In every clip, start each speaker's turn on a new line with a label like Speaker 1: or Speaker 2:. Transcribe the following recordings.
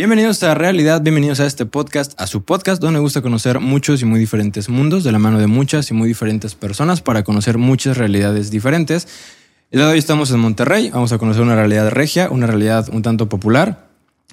Speaker 1: Bienvenidos a Realidad, bienvenidos a este podcast, a su podcast donde me gusta conocer muchos y muy diferentes mundos de la mano de muchas y muy diferentes personas para conocer muchas realidades diferentes. El día de hoy estamos en Monterrey, vamos a conocer una realidad regia, una realidad un tanto popular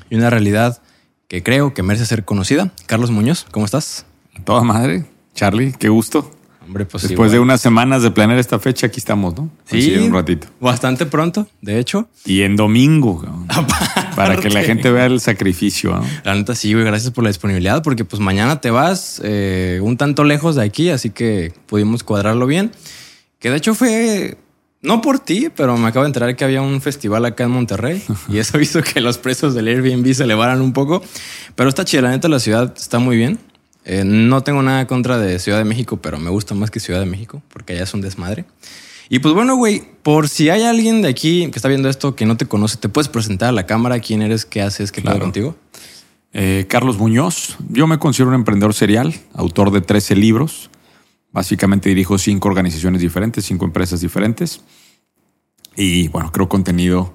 Speaker 1: y una realidad que creo que merece ser conocida. Carlos Muñoz, ¿cómo estás?
Speaker 2: Toda madre, Charlie, qué gusto.
Speaker 1: Hombre, pues
Speaker 2: Después de unas semanas de planear esta fecha, aquí estamos, ¿no?
Speaker 1: Sí,
Speaker 2: un ratito.
Speaker 1: Bastante pronto, de hecho.
Speaker 2: Y en domingo, para que la gente vea el sacrificio. ¿no?
Speaker 1: La neta, sí, güey, gracias por la disponibilidad, porque pues mañana te vas eh, un tanto lejos de aquí, así que pudimos cuadrarlo bien. Que de hecho fue, no por ti, pero me acabo de enterar que había un festival acá en Monterrey y eso hizo que los precios del Airbnb se elevaran un poco. Pero está chida, la neta, la ciudad está muy bien. Eh, no tengo nada contra de Ciudad de México, pero me gusta más que Ciudad de México, porque allá es un desmadre. Y pues bueno, güey, por si hay alguien de aquí que está viendo esto que no te conoce, ¿te puedes presentar a la cámara? ¿Quién eres? ¿Qué haces? ¿Qué claro. contigo?
Speaker 2: Eh, Carlos Muñoz. Yo me considero un emprendedor serial, autor de 13 libros. Básicamente dirijo cinco organizaciones diferentes, cinco empresas diferentes. Y bueno, creo contenido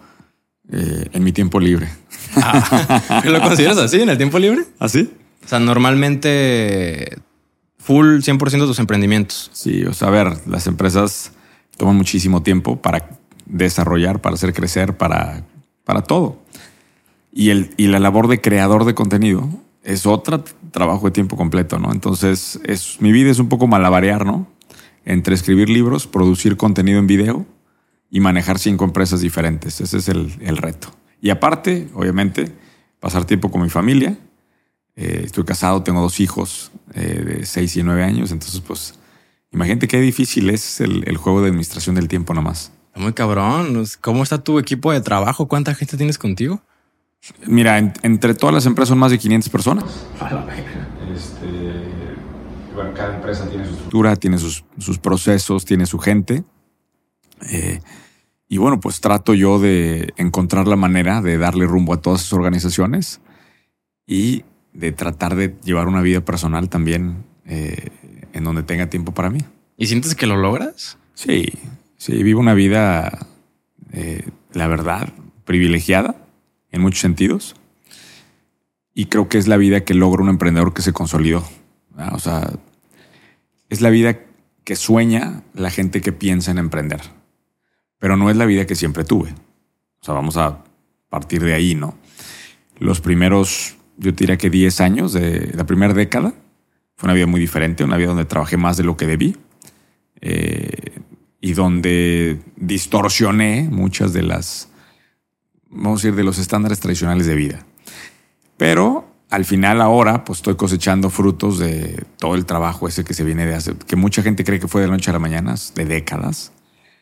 Speaker 2: eh, en mi tiempo libre.
Speaker 1: Ah, ¿Lo consideras así, en el tiempo libre?
Speaker 2: ¿Así?
Speaker 1: O sea, normalmente full 100% de tus emprendimientos.
Speaker 2: Sí, o sea, a ver, las empresas toman muchísimo tiempo para desarrollar, para hacer crecer, para, para todo. Y, el, y la labor de creador de contenido es otro trabajo de tiempo completo, ¿no? Entonces, es, mi vida es un poco malabarear, ¿no? Entre escribir libros, producir contenido en video y manejar cinco empresas diferentes. Ese es el, el reto. Y aparte, obviamente, pasar tiempo con mi familia eh, estoy casado, tengo dos hijos eh, de 6 y 9 años, entonces pues imagínate qué difícil es el, el juego de administración del tiempo nomás.
Speaker 1: Muy cabrón. ¿Cómo está tu equipo de trabajo? ¿Cuánta gente tienes contigo?
Speaker 2: Mira, en, entre todas las empresas son más de 500 personas. Este, bueno, cada empresa tiene su estructura, tiene sus, sus procesos, tiene su gente. Eh, y bueno, pues trato yo de encontrar la manera de darle rumbo a todas esas organizaciones y de tratar de llevar una vida personal también eh, en donde tenga tiempo para mí.
Speaker 1: ¿Y sientes que lo logras?
Speaker 2: Sí, sí, vivo una vida, eh, la verdad, privilegiada en muchos sentidos. Y creo que es la vida que logra un emprendedor que se consolidó. O sea, es la vida que sueña la gente que piensa en emprender. Pero no es la vida que siempre tuve. O sea, vamos a partir de ahí, ¿no? Los primeros yo diría que 10 años de la primera década. Fue una vida muy diferente, una vida donde trabajé más de lo que debí eh, y donde distorsioné muchas de las, vamos a decir, de los estándares tradicionales de vida. Pero al final ahora, pues estoy cosechando frutos de todo el trabajo ese que se viene de hacer, que mucha gente cree que fue de la noche a la mañana, de décadas.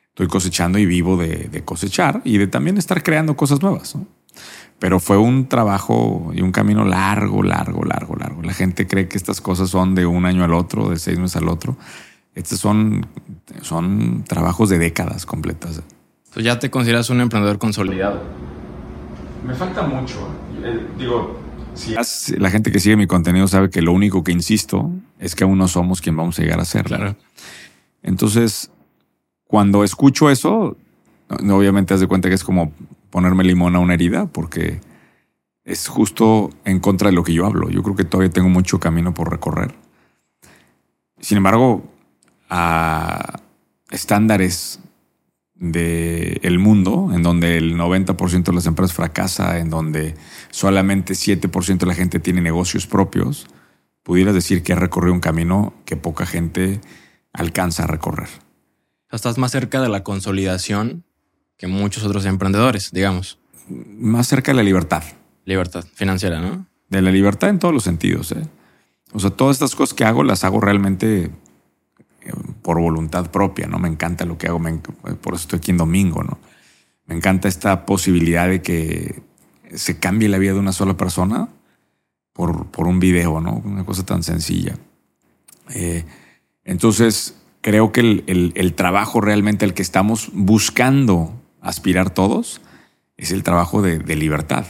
Speaker 2: Estoy cosechando y vivo de, de cosechar y de también estar creando cosas nuevas. ¿no? Pero fue un trabajo y un camino largo, largo, largo, largo. La gente cree que estas cosas son de un año al otro, de seis meses al otro. Estos son, son trabajos de décadas completas.
Speaker 1: Entonces ya te consideras un emprendedor consolidado.
Speaker 2: Me falta mucho. Eh, digo, si la gente que sigue mi contenido sabe que lo único que insisto es que aún no somos quien vamos a llegar a ser.
Speaker 1: Claro.
Speaker 2: Entonces, cuando escucho eso, obviamente haz de cuenta que es como ponerme limón a una herida porque es justo en contra de lo que yo hablo. Yo creo que todavía tengo mucho camino por recorrer. Sin embargo, a estándares del el mundo, en donde el 90% de las empresas fracasa, en donde solamente 7% de la gente tiene negocios propios, pudieras decir que ha recorrido un camino que poca gente alcanza a recorrer.
Speaker 1: Estás más cerca de la consolidación que muchos otros emprendedores, digamos.
Speaker 2: Más cerca de la libertad.
Speaker 1: Libertad financiera, ¿no?
Speaker 2: De la libertad en todos los sentidos. ¿eh? O sea, todas estas cosas que hago las hago realmente por voluntad propia, ¿no? Me encanta lo que hago, por eso estoy aquí en domingo, ¿no? Me encanta esta posibilidad de que se cambie la vida de una sola persona por, por un video, ¿no? Una cosa tan sencilla. Eh, entonces, creo que el, el, trabajo realmente al que estamos buscando aspirar todos es el trabajo de, de libertad.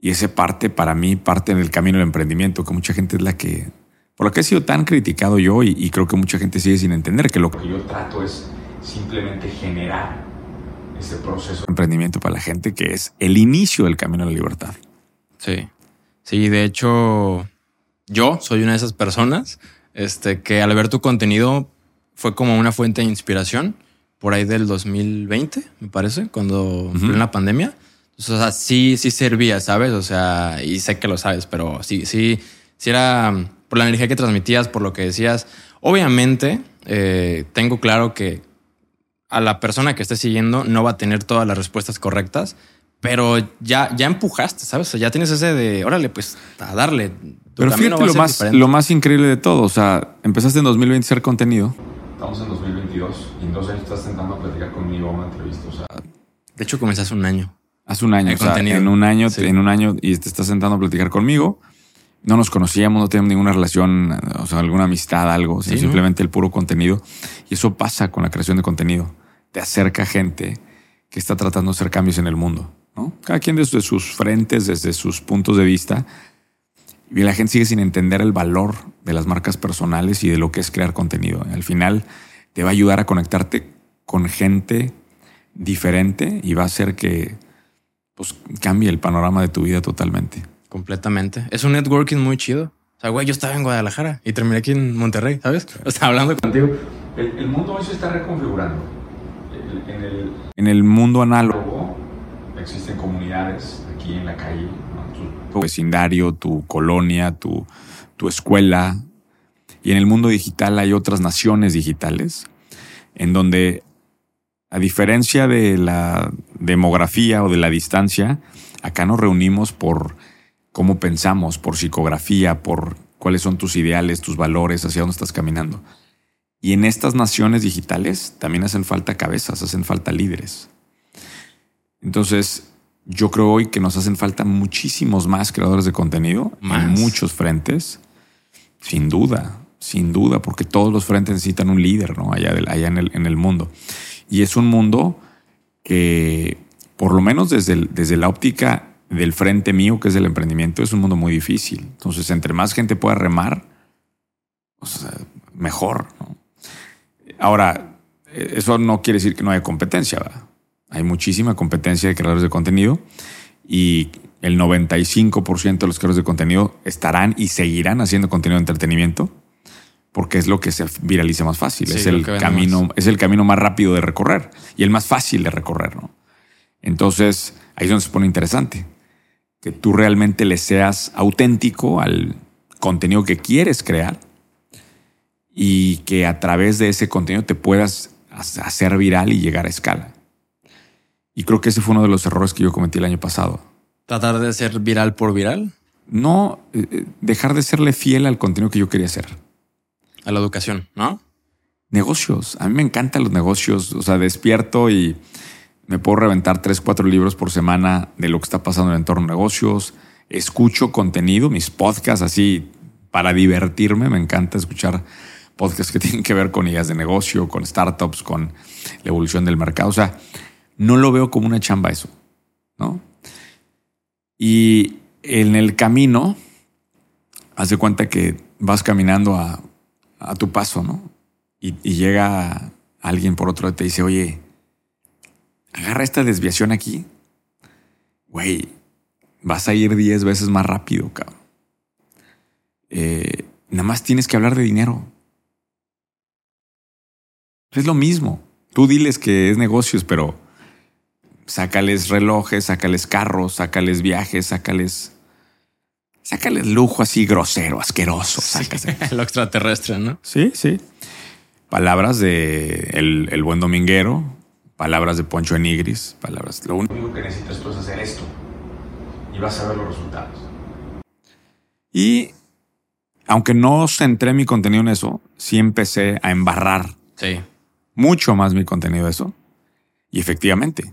Speaker 2: Y ese parte, para mí, parte del camino del emprendimiento, que mucha gente es la que, por lo que he sido tan criticado yo y, y creo que mucha gente sigue sin entender que lo que yo trato es simplemente generar ese proceso de emprendimiento para la gente, que es el inicio del camino de la libertad.
Speaker 1: Sí. Sí, de hecho, yo soy una de esas personas este, que al ver tu contenido fue como una fuente de inspiración por ahí del 2020, me parece, cuando fue en la pandemia. o sea, sí, sí servía, ¿sabes? O sea, y sé que lo sabes, pero sí, sí, sí era por la energía que transmitías, por lo que decías. Obviamente, eh, tengo claro que a la persona que esté siguiendo no va a tener todas las respuestas correctas, pero ya, ya empujaste, ¿sabes? O sea, ya tienes ese de, órale, pues a darle.
Speaker 2: pero fíjate lo más, lo más increíble de todo. O sea, empezaste en 2020 a hacer contenido. Estamos en 2022 y en dos años estás intentando platicar conmigo a una entrevista. O sea,
Speaker 1: de hecho, comencé hace un año.
Speaker 2: Hace un año, o sea, en un año, en un año y te estás sentando a platicar conmigo. No nos conocíamos, no teníamos ninguna relación, o sea, alguna amistad, algo, simplemente el puro contenido. Y eso pasa con la creación de contenido. Te acerca gente que está tratando de hacer cambios en el mundo. Cada quien desde sus frentes, desde sus puntos de vista. Y la gente sigue sin entender el valor de las marcas personales y de lo que es crear contenido. Al final te va a ayudar a conectarte con gente diferente y va a hacer que pues, cambie el panorama de tu vida totalmente.
Speaker 1: Completamente. Es un networking muy chido. O sea, güey, yo estaba en Guadalajara y terminé aquí en Monterrey, ¿sabes? Estaba hablando contigo.
Speaker 2: El, mundo hoy se está reconfigurando. en, el, en el mundo análogo existen comunidades aquí en la calle, tu vecindario, tu colonia, tu, tu escuela. Y en el mundo digital hay otras naciones digitales en donde, a diferencia de la demografía o de la distancia, acá nos reunimos por cómo pensamos, por psicografía, por cuáles son tus ideales, tus valores, hacia dónde estás caminando. Y en estas naciones digitales también hacen falta cabezas, hacen falta líderes. Entonces, yo creo hoy que nos hacen falta muchísimos más creadores de contenido en muchos frentes. Sin duda, sin duda, porque todos los frentes necesitan un líder, ¿no? Allá, allá en, el, en el mundo. Y es un mundo que, por lo menos desde, desde la óptica del frente mío, que es el emprendimiento, es un mundo muy difícil. Entonces, entre más gente pueda remar, mejor. Ahora, eso no quiere decir que no haya competencia. ¿verdad? Hay muchísima competencia de creadores de contenido y el 95% de los creadores de contenido estarán y seguirán haciendo contenido de entretenimiento porque es lo que se viraliza más fácil. es, el camino, es el camino más rápido de recorrer y el más fácil de recorrer. ¿no? Entonces, ahí es donde se pone interesante. Que tú realmente le seas auténtico al contenido que quieres crear y que a través de ese contenido te puedas hacer viral y llegar a escala. Y creo que ese fue uno de los errores que yo cometí el año pasado.
Speaker 1: ¿Tratar de ser viral por viral?
Speaker 2: No, eh, eh, dejar de serle fiel al contenido que yo quería hacer.
Speaker 1: A la educación, ¿no?
Speaker 2: Negocios. A mí me encantan los negocios. O sea, despierto y me puedo reventar tres, cuatro libros por semana de lo que está pasando en el entorno de negocios. Escucho contenido, mis podcasts así para divertirme. Me encanta escuchar podcasts que tienen que ver con ideas de negocio, con startups, con la evolución del mercado. O sea, no lo veo como una chamba eso, ¿no? Y en el camino, haz de cuenta que vas caminando a, tu paso, ¿no? Y, llega alguien por otro y te dice, oye, agarra esta desviación aquí. Güey, vas a ir 10 veces más rápido, cabrón. Eh, nada más tienes que hablar de dinero. Es lo mismo. Tú diles que es negocios, pero sácales relojes, sácales carros, sácales viajes, sácales. Sácales lujo así grosero, asqueroso.
Speaker 1: lo extraterrestre, ¿no?
Speaker 2: Sí, sí. Palabras de el, buen dominguero, palabras de Poncho Enigris, palabras. Lo único que necesitas tú es hacer esto y vas a ver los resultados. Y aunque no centré mi contenido en eso, sí empecé a embarrar
Speaker 1: sí.
Speaker 2: mucho más mi contenido de eso. Y efectivamente,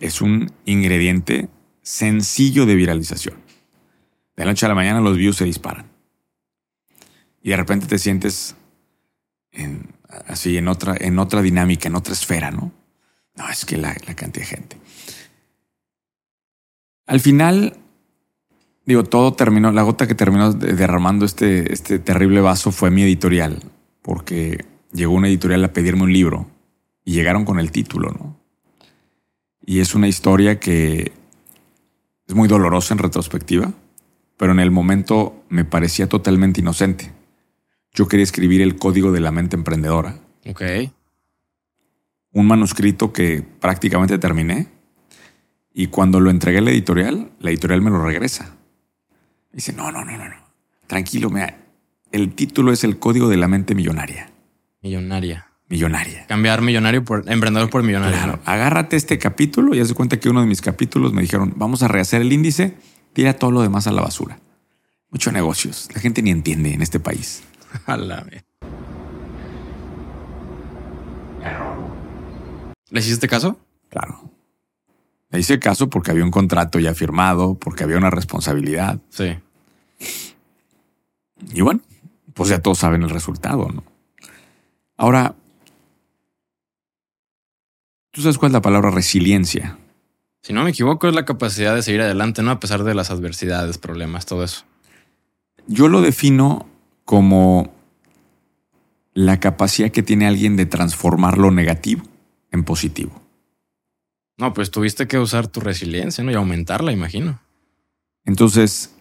Speaker 2: es un ingrediente sencillo de viralización. De la noche a la mañana los views se disparan. Y de repente te sientes así en otra, en otra dinámica, en otra esfera, ¿no? No, es que la, cantidad de gente. Al final, digo, todo terminó, la gota que terminó derramando este, este terrible vaso fue mi editorial, porque llegó una editorial a pedirme un libro y llegaron con el título, ¿no? Y es una historia que es muy dolorosa en retrospectiva, pero en el momento me parecía totalmente inocente. Yo quería escribir el código de la mente emprendedora.
Speaker 1: Ok.
Speaker 2: Un manuscrito que prácticamente terminé. Y cuando lo entregué a la editorial, la editorial me lo regresa. Dice, no, no, no, no, no. Tranquilo, mira, el título es el código de la mente millonaria.
Speaker 1: Millonaria.
Speaker 2: Millonaria.
Speaker 1: Cambiar millonario por emprendedor por millonario.
Speaker 2: Claro, agárrate este capítulo y haz de cuenta que uno de mis capítulos me dijeron, vamos a rehacer el índice, tira todo lo demás a la basura. Mucho negocios. La gente ni entiende en este país
Speaker 1: la vez. ¿Le hiciste caso?
Speaker 2: Claro. Le hice caso porque había un contrato ya firmado, porque había una responsabilidad.
Speaker 1: Sí.
Speaker 2: Y bueno, pues ya todos saben el resultado, ¿no? Ahora, ¿tú sabes cuál es la palabra resiliencia?
Speaker 1: Si no me equivoco, es la capacidad de seguir adelante, ¿no? A pesar de las adversidades, problemas, todo eso.
Speaker 2: Yo lo defino como la capacidad que tiene alguien de transformar lo negativo en positivo.
Speaker 1: No, pues tuviste que usar tu resiliencia, ¿no? Y aumentarla, imagino.
Speaker 2: Entonces,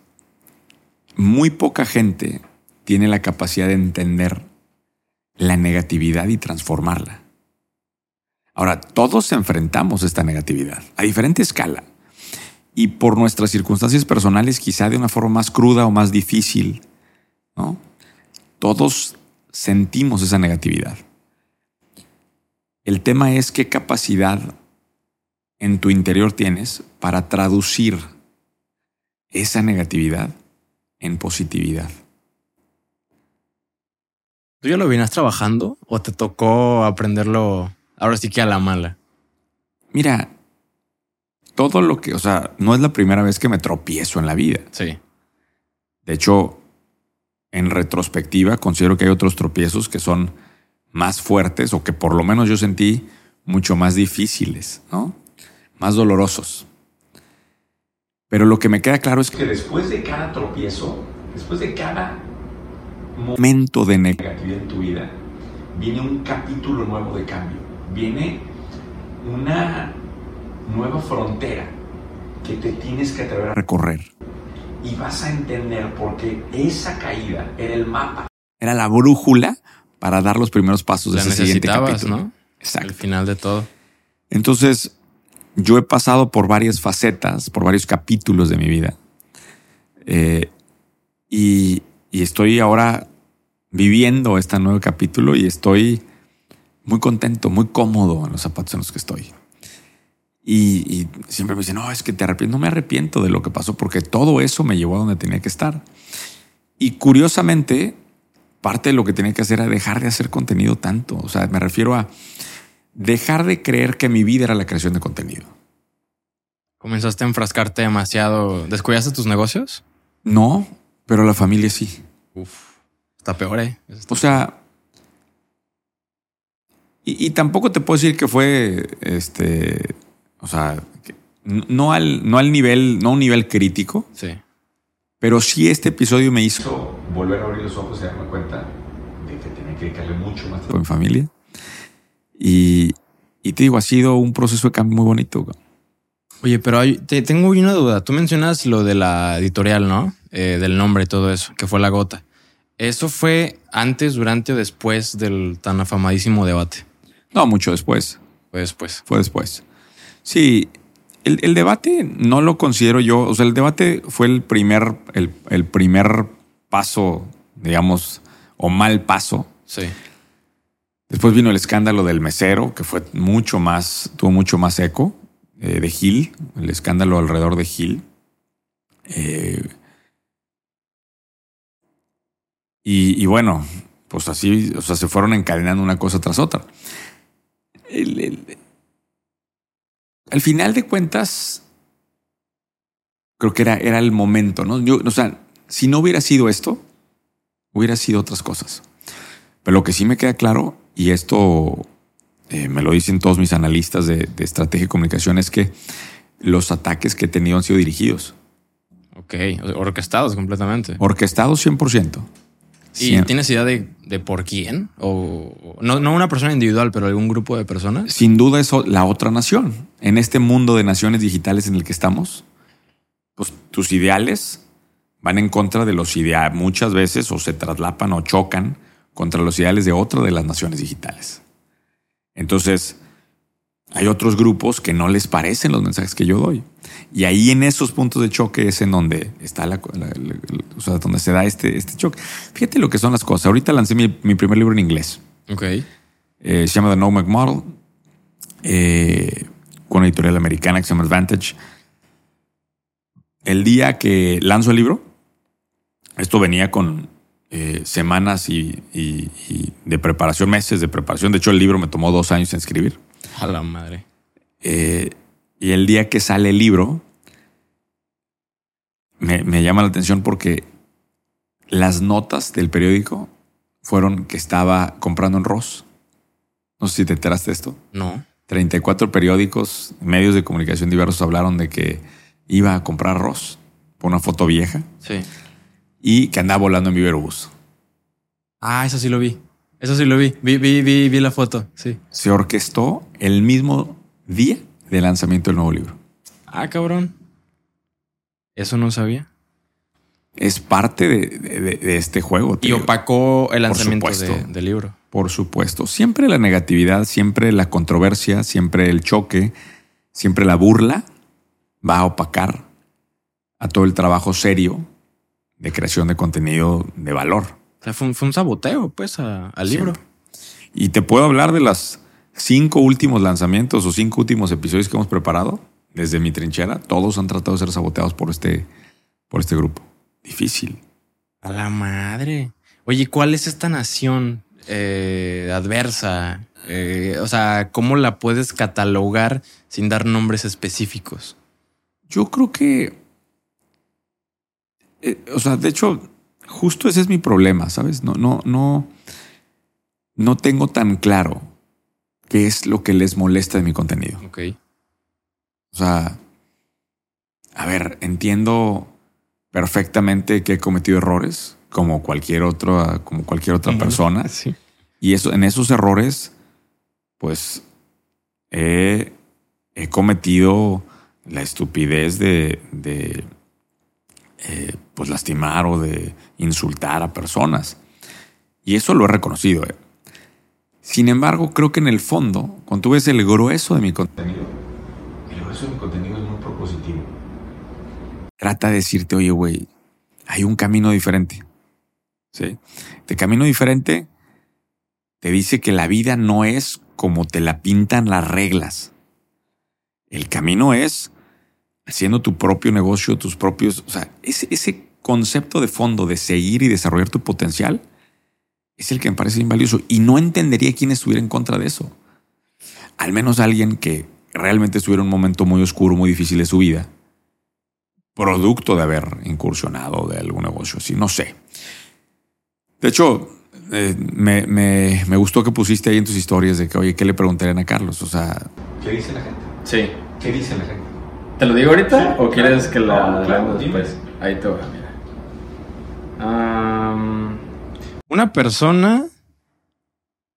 Speaker 2: muy poca gente tiene la capacidad de entender la negatividad y transformarla. Ahora, todos enfrentamos esta negatividad a diferente escala y por nuestras circunstancias personales quizá de una forma más cruda o más difícil, ¿no? Todos sentimos esa negatividad. El tema es qué capacidad en tu interior tienes para traducir esa negatividad en positividad.
Speaker 1: ¿Tú ya lo vienes trabajando o te tocó aprenderlo ahora sí que a la mala?
Speaker 2: Mira, todo lo que, o sea, no es la primera vez que me tropiezo en la vida.
Speaker 1: Sí.
Speaker 2: De hecho, en retrospectiva, considero que hay otros tropiezos que son más fuertes o que por lo menos yo sentí mucho más difíciles, ¿no? Más dolorosos. Pero lo que me queda claro es que después de cada tropiezo, después de cada momento de negatividad en tu vida, viene un capítulo nuevo de cambio. Viene una nueva frontera que te tienes que atrever a recorrer. Y vas a entender por qué esa caída era el mapa. Era la brújula para dar los primeros pasos de
Speaker 1: La
Speaker 2: ese siguiente capítulo.
Speaker 1: ¿no?
Speaker 2: Exacto.
Speaker 1: Al final de todo.
Speaker 2: Entonces, yo he pasado por varias facetas, por varios capítulos de mi vida. Eh, y, y estoy ahora viviendo este nuevo capítulo y estoy muy contento, muy cómodo en los zapatos en los que estoy. Y, y siempre me dicen, no, es que te arrepiento. No me arrepiento de lo que pasó porque todo eso me llevó a donde tenía que estar. Y curiosamente, parte de lo que tenía que hacer era dejar de hacer contenido tanto. O sea, me refiero a dejar de creer que mi vida era la creación de contenido.
Speaker 1: Comenzaste a enfrascarte demasiado. ¿Descuidaste tus negocios?
Speaker 2: No, pero la familia sí.
Speaker 1: Uf. Está peor, ¿eh? Está-
Speaker 2: O sea, y, y tampoco te puedo decir que fue, este, o sea, no al, no al nivel, no a un nivel crítico,
Speaker 1: Sí.
Speaker 2: Pero sí este episodio me hizo volver a abrir los ojos y darme cuenta de que tenía que dedicarle mucho más tiempo a mi familia. Y, y te digo, ha sido un proceso de cambio muy bonito.
Speaker 1: Oye, pero hay- te, tengo una duda. Tú mencionas lo de la editorial, ¿no? Eh, del nombre y todo eso, que fue la gota. ¿Eso fue antes, durante o después del tan afamadísimo debate?
Speaker 2: No, mucho después.
Speaker 1: Fue después.
Speaker 2: Fue después. Sí, el, el debate no lo considero yo. O sea, el debate fue el primer, el, el primer paso, digamos, o mal paso.
Speaker 1: Sí.
Speaker 2: Después vino el escándalo del mesero, que fue mucho más, tuvo mucho más eco, eh, de Gil, el escándalo alrededor de Gil. Eh, y, y bueno, pues así, o sea, se fueron encadenando una cosa tras otra. El- el- al final de cuentas, creo que era, era el momento, ¿no? Yo, o sea, si no hubiera sido esto, hubiera sido otras cosas. Pero lo que sí me queda claro, y esto eh, me lo dicen todos mis analistas de, de estrategia y comunicación, es que los ataques que he tenido han sido dirigidos,
Speaker 1: Ok. Orquestados completamente.
Speaker 2: orquestados 100%.
Speaker 1: ¿Y tienes idea de, de por quién? O no, no una persona individual, pero algún grupo de personas.
Speaker 2: Sin duda es la otra nación. En este mundo de naciones digitales en el que estamos, tus ideales van en contra de los ideales, muchas veces o se traslapan o chocan contra los ideales de otra de las naciones digitales. Entonces, hay otros grupos que no les parecen los mensajes que yo doy. Y ahí en esos puntos de choque es en donde está la, o sea, donde se da este, este choque. Fíjate lo que son las cosas. Ahorita lancé mi, primer libro en inglés.
Speaker 1: Ok.
Speaker 2: Eh, se llama The No Mac Model. Eh, con una editorial americana que se llama Advantage. El día que lanzo el libro, esto venía con eh, semanas y, de preparación, meses de preparación. De hecho, el libro me tomó dos años en escribir.
Speaker 1: A la madre.
Speaker 2: Eh, y el día que sale el libro, me, me, llama la atención porque las notas del periódico fueron que estaba comprando en Ross. No sé si te enteraste de esto.
Speaker 1: No.
Speaker 2: 34 periódicos, medios de comunicación diversos hablaron de que iba a comprar Ross por una foto vieja.
Speaker 1: Sí.
Speaker 2: Y que andaba volando en Viverbus.
Speaker 1: Ah, eso sí lo vi. Eso sí lo vi. Vi, vi, vi, vi la foto. Sí.
Speaker 2: Se orquestó el mismo día de lanzamiento del nuevo libro.
Speaker 1: Ah, cabrón. Eso no sabía.
Speaker 2: Es parte de, este juego.
Speaker 1: Y opacó el lanzamiento del libro.
Speaker 2: Por supuesto. Siempre la negatividad, siempre la controversia, siempre el choque, siempre la burla va a opacar a todo el trabajo serio de creación de contenido de valor.
Speaker 1: O sea, fue un, saboteo, pues, al libro.
Speaker 2: Y te puedo hablar de las cinco últimos lanzamientos o cinco últimos episodios que hemos preparado desde mi trinchera. Todos han tratado de ser saboteados por este, por este grupo. Difícil.
Speaker 1: A la madre. Oye, ¿cuál es esta nación eh, adversa? Eh, o sea, ¿cómo la puedes catalogar sin dar nombres específicos?
Speaker 2: Yo creo que, eh, o sea, de hecho, justo ese es mi problema, ¿sabes? No, no, no, no tengo tan claro qué es lo que les molesta de mi contenido.
Speaker 1: Ok.
Speaker 2: O sea, a ver, entiendo perfectamente que he cometido errores como cualquier otra, como cualquier otra persona.
Speaker 1: Sí.
Speaker 2: Y eso, en esos errores, pues he, cometido la estupidez de, eh, pues lastimar o de insultar a personas. Y eso lo he reconocido. Eh. Sin embargo, creo que en el fondo, cuando tú ves el grueso de mi contenido, el grueso de mi contenido es muy propositivo. Trata de decirte, oye, güey, hay un camino diferente. ¿Sí? De camino diferente te dice que la vida no es como te la pintan las reglas. El camino es haciendo tu propio negocio, tus propios, o sea, ese, ese concepto de fondo de seguir y desarrollar tu potencial es el que me parece invalioso y no entendería quién estuviera en contra de eso. Al menos alguien que realmente estuviera en un momento muy oscuro, muy difícil de su vida, producto de haber incursionado de algún negocio así, no sé. De hecho, eh, me, me, me, gustó que pusiste ahí en tus historias de que, oye, ¿qué le preguntarían a Carlos? O sea, ¿qué dice la gente?
Speaker 1: Sí.
Speaker 2: ¿Qué dice la gente?
Speaker 1: ¿Te lo digo ahorita o quieres que la no, después? Ahí te mira. Una persona.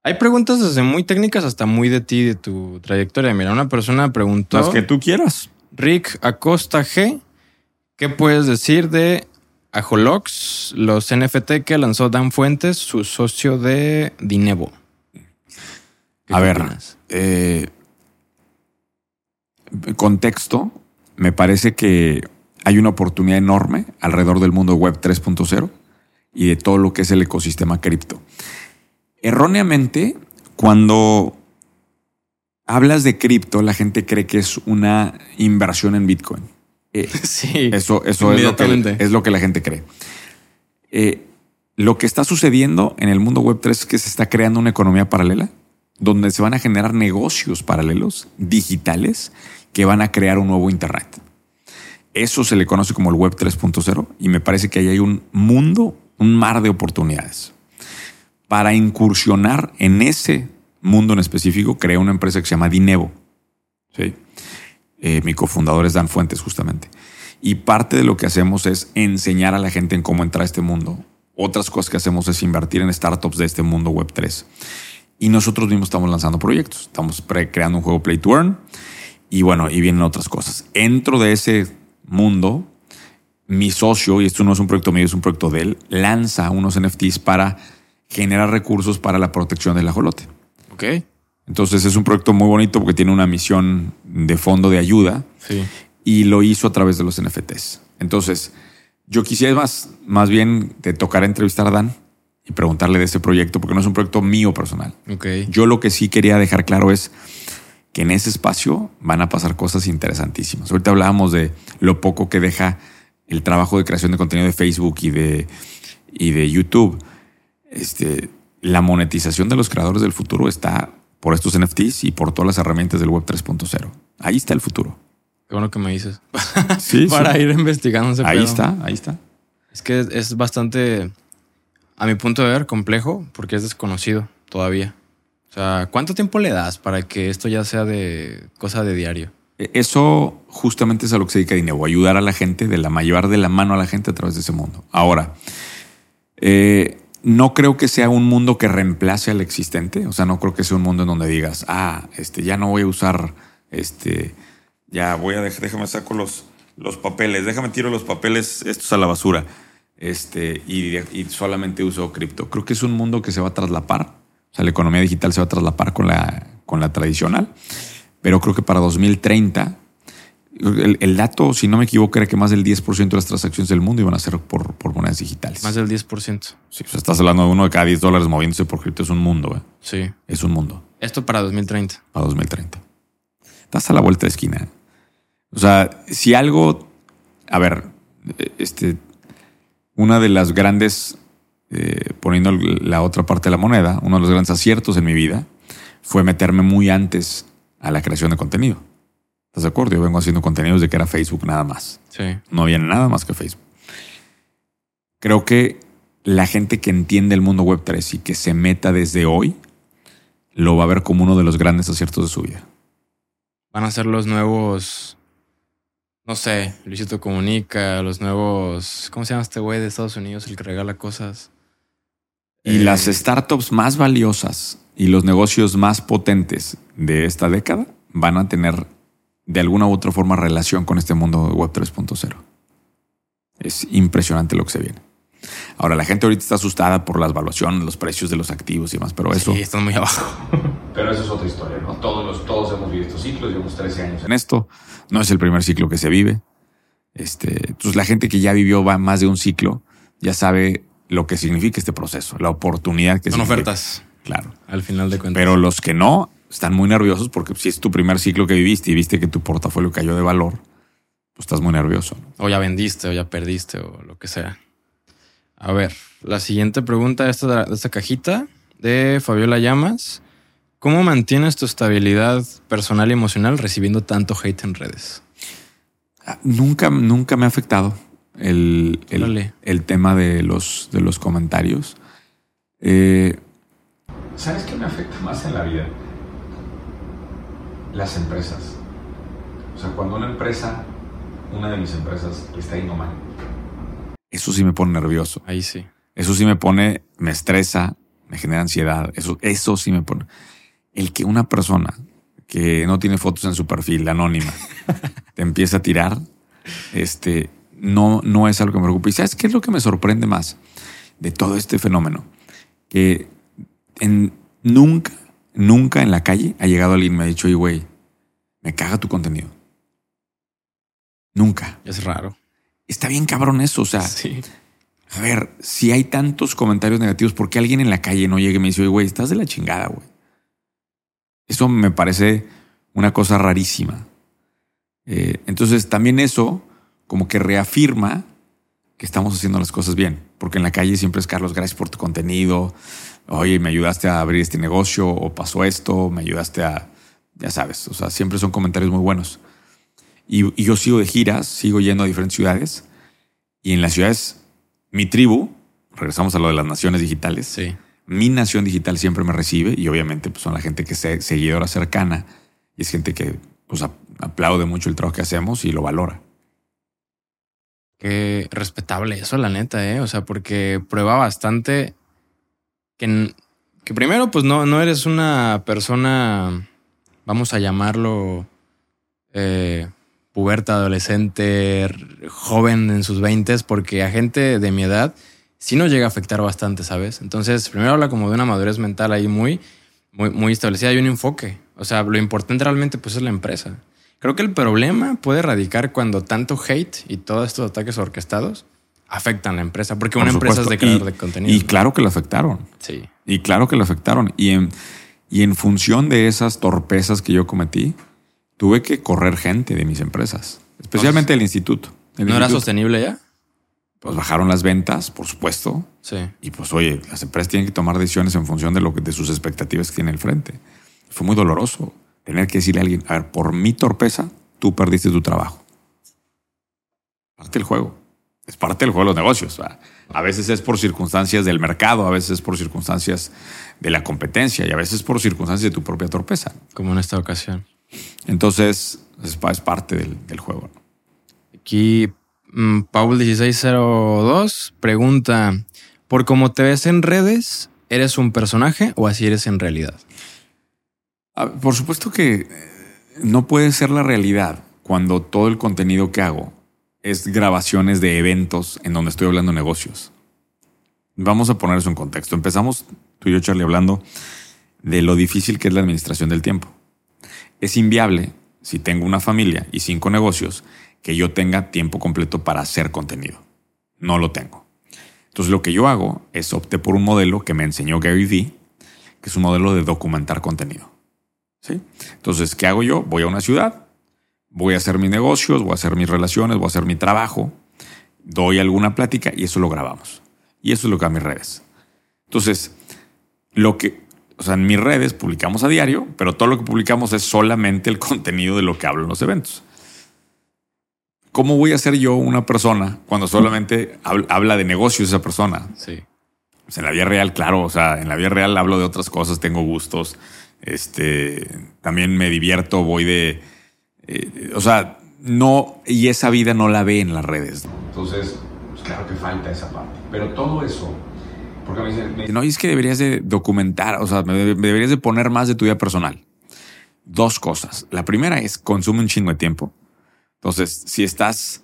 Speaker 1: Hay preguntas desde muy técnicas hasta muy de ti, de tu trayectoria. Mira, una persona preguntó.
Speaker 2: Las que tú quieras.
Speaker 1: Rick Acosta G. ¿Qué puedes decir de Ajolox, los NFT que lanzó Dan Fuentes, su socio de Dinevo?
Speaker 2: A ver, eh, contexto, me parece que hay una oportunidad enorme alrededor del mundo web 3.0 y de todo lo que es el ecosistema cripto. Erróneamente, cuando hablas de cripto, la gente cree que es una inversión en Bitcoin.
Speaker 1: Eh, sí.
Speaker 2: Eso, eso es, lo que, es lo que la gente cree. Eh, lo que está sucediendo en el mundo web 3 es que se está creando una economía paralela donde se van a generar negocios paralelos digitales que van a crear un nuevo Internet. Eso se le conoce como el Web 3.0 y me parece que ahí hay un mundo, un mar de oportunidades. Para incursionar en ese mundo en específico, creé una empresa que se llama Dinevo. ¿sí? Eh, mi cofundador es Dan Fuentes, justamente. Y parte de lo que hacemos es enseñar a la gente en cómo entrar a este mundo. Otras cosas que hacemos es invertir en startups de este mundo Web 3. Y nosotros mismos estamos lanzando proyectos. Estamos creando un juego Play to Earn y bueno, y vienen otras cosas. Dentro de ese mundo mi socio, y esto no es un proyecto mío, es un proyecto de él, lanza unos NFTs para generar recursos para la protección del ajolote.
Speaker 1: Ok.
Speaker 2: Entonces es un proyecto muy bonito porque tiene una misión de fondo de ayuda
Speaker 1: Sí.
Speaker 2: y lo hizo a través de los NFTs. Entonces, yo quisiera más, más bien te tocar entrevistar a Dan y preguntarle de ese proyecto porque no es un proyecto mío personal.
Speaker 1: Ok.
Speaker 2: Yo lo que sí quería dejar claro es que en ese espacio van a pasar cosas interesantísimas. Ahorita hablábamos de lo poco que deja el trabajo de creación de contenido de Facebook y de, y de YouTube. Este, la monetización de los creadores del futuro está por estos NFTs y por todas las herramientas del Web 3.0. Ahí está el futuro.
Speaker 1: Qué bueno que me dices.
Speaker 2: Sí,
Speaker 1: Para
Speaker 2: sí.
Speaker 1: ir investigando ese
Speaker 2: Ahí
Speaker 1: pedo.
Speaker 2: está, ahí está.
Speaker 1: Es que es- es bastante, a mi punto de ver, complejo porque es desconocido todavía. O sea, ¿cuánto tiempo le das para que esto ya sea de cosa de diario?
Speaker 2: E, Eso justamente es a lo que se dedica Dinero, ayudar a la gente, de la llevar de la mano a la gente a través de ese mundo. Ahora, eh, no creo que sea un mundo que reemplace al existente. O sea, no creo que sea un mundo en donde digas, ah, este, ya no voy a usar, este, ya voy a dejar, déjame saco los, los papeles, déjame tiro los papeles estos a la basura, este, y, y solamente uso cripto. Creo que es un mundo que se va a traslapar. O sea, la economía digital se va a traslapar con la, con la tradicional. Pero creo que para 2030 el, el dato, si no me equivoco, era que más del 10% de las transacciones del mundo iban a ser por, por monedas digitales.
Speaker 1: Más del 10%.
Speaker 2: Sí, o sea, estás hablando de uno de cada 10 dólares moviéndose por cripto. Es un mundo, ¿eh?
Speaker 1: Sí.
Speaker 2: Es un mundo
Speaker 1: Esto para 2030.
Speaker 2: para 2030. Estás a la vuelta de esquina. O sea, si algo. A ver, este. Una de las grandes. eh, poniendo la otra parte de la moneda, uno de los grandes aciertos en mi vida fue meterme muy antes a la creación de contenido. ¿Estás de acuerdo? Yo vengo haciendo contenidos de que era Facebook nada más.
Speaker 1: Sí.
Speaker 2: No había nada más que Facebook. Creo que la gente que entiende el mundo web 3 y que se meta desde hoy lo va a ver como uno de los grandes aciertos de su vida.
Speaker 1: Van a ser los nuevos. No sé, Luisito Comunica, los nuevos. ¿Cómo se llama este güey de Estados Unidos, el que regala cosas?
Speaker 2: Y
Speaker 1: Eh,
Speaker 2: las startups más valiosas y los negocios más potentes de esta década van a tener de alguna u otra forma relación con este mundo web 3.0. Es impresionante lo que se viene. Ahora, la gente ahorita está asustada por las valuaciones, los precios de los activos y demás, pero eso...
Speaker 1: Sí, están muy abajo.
Speaker 2: Pero eso es otra historia, ¿no? Todos, los, todos hemos vivido estos ciclos, llevamos 13 años en esto. No es el primer ciclo que se vive. Este, entonces, la gente que ya vivió va más de un ciclo ya sabe lo que significa este proceso, la oportunidad que
Speaker 1: Son
Speaker 2: significa.
Speaker 1: ofertas,
Speaker 2: Claro.
Speaker 1: al final de cuentas.
Speaker 2: Pero los que no están muy nerviosos porque si es tu primer ciclo que viviste y viste que tu portafolio cayó de valor, pues estás muy nervioso. ¿no?
Speaker 1: O ya vendiste, o ya perdiste, o lo que sea. A ver, la siguiente pregunta esta de, de esta cajita de Fabiola Llamas. ¿Cómo mantienes tu estabilidad personal y emocional recibiendo tanto hate en redes?
Speaker 2: Ah, Nunca, nunca me ha afectado el, el, tema de los, de los comentarios. Eh,
Speaker 3: ¿Sabes qué me afecta más en la vida? Las empresas. O sea, cuando una empresa, una de mis empresas, le está yendo mal.
Speaker 2: eso sí me pone nervioso.
Speaker 1: Ahí sí.
Speaker 2: Eso sí me pone, me estresa, me genera ansiedad. Eso, eso sí me pone. El que una persona que no tiene fotos en su perfil, anónima, te empieza a tirar, este, no, no es algo que me preocupe. ¿Y sabes qué es lo que me sorprende más de todo este fenómeno? Que en, nunca, nunca en la calle ha llegado alguien y me ha dicho, oye, güey, me caga tu contenido. Nunca.
Speaker 1: Es raro.
Speaker 2: Está bien cabrón eso. O sea,
Speaker 1: Sí.
Speaker 2: a ver, si hay tantos comentarios negativos, ¿por qué alguien en la calle no llega y me dice, oye, güey, estás de la chingada, güey? Eso me parece una cosa rarísima. Eh, entonces, también eso como que reafirma que estamos haciendo las cosas bien, porque en la calle siempre es Carlos, gracias por tu contenido. Oye, me ayudaste a abrir este negocio o pasó esto, me ayudaste a, ya sabes, o sea, siempre son comentarios muy buenos. Y, y yo sigo de giras, sigo yendo a diferentes ciudades y en las ciudades, mi tribu, regresamos a lo de las naciones digitales,
Speaker 1: Sí.
Speaker 2: mi nación digital siempre me recibe y obviamente pues, son la gente que es seguidora cercana y es gente que pues, ap- aplaude mucho el trabajo que hacemos y lo valora.
Speaker 1: Qué respetable eso, la neta, ¿eh? O sea, porque prueba bastante que, que primero, pues no, no eres una persona, vamos a llamarlo, eh, puberta, adolescente, joven en sus 20 porque a gente de mi edad sí nos llega a afectar bastante, ¿sabes? Entonces, primero habla como de una madurez mental ahí muy, muy, muy establecida y un enfoque. O sea, lo importante realmente pues es la empresa. Creo que el problema puede radicar cuando tanto hate y todos estos ataques orquestados afectan a la empresa, porque una empresa es de creador
Speaker 2: Y-
Speaker 1: de contenido.
Speaker 2: Y claro que lo afectaron.
Speaker 1: Sí.
Speaker 2: Y claro que lo afectaron. Y en, y en función de esas torpezas que yo cometí, tuve que correr gente de mis empresas, especialmente del instituto. El
Speaker 1: ¿No era sostenible ya?
Speaker 2: Pues bajaron las ventas, por supuesto.
Speaker 1: Sí.
Speaker 2: Y pues, oye, las empresas tienen que tomar decisiones en función de lo que, de sus expectativas que tiene el frente. Fue muy doloroso tener que decirle a alguien, a ver, por mi torpeza, tú perdiste tu trabajo. Parte del juego. Es parte del juego de los negocios. ¿verdad? A veces es por circunstancias del mercado, a veces es por circunstancias de la competencia y a veces por circunstancias de tu propia torpeza.
Speaker 1: Como en esta ocasión.
Speaker 2: Entonces, es, pa- es parte del, del juego. ¿no?
Speaker 1: Aquí mm, Paul1602 pregunta, ¿por cómo te ves en redes, eres un personaje o así eres en realidad?
Speaker 2: Ah, Por supuesto que eh, no puede ser la realidad cuando todo el contenido que hago es grabaciones de eventos en donde estoy hablando de negocios. Vamos a poner eso en contexto. Empezamos tú y yo, Charlie, hablando de lo difícil que es la administración del tiempo. Es inviable, si tengo una familia y cinco negocios, que yo tenga tiempo completo para hacer contenido. No lo tengo. Entonces lo que yo hago es opté por un modelo que me enseñó Gary Vee, que es un modelo de documentar contenido. ¿Sí? Entonces, ¿qué hago yo? Voy a una ciudad, voy a hacer mis negocios, voy a hacer mis relaciones, voy a hacer mi trabajo, doy alguna plática y eso lo grabamos. Y eso es lo que a mis redes. Entonces, lo que, o sea, en mis redes publicamos a diario, pero todo lo que publicamos es solamente el contenido de lo que hablo en los eventos. ¿Cómo voy a ser yo una persona cuando solamente habl- habla de negocios esa persona?
Speaker 1: Sí.
Speaker 2: Pues en la vida real, claro, o sea, en la vida real hablo de otras cosas, tengo gustos, este, también me divierto, voy de, eh, o sea, no, y esa vida no la ve en las redes.
Speaker 3: Entonces, pues claro que falta esa parte. Pero todo eso, porque me dicen, me-
Speaker 2: No, y es que deberías de documentar, o sea, me, deberías de poner más de tu vida personal. Dos cosas. La primera es consume un chingo de tiempo. Entonces, si estás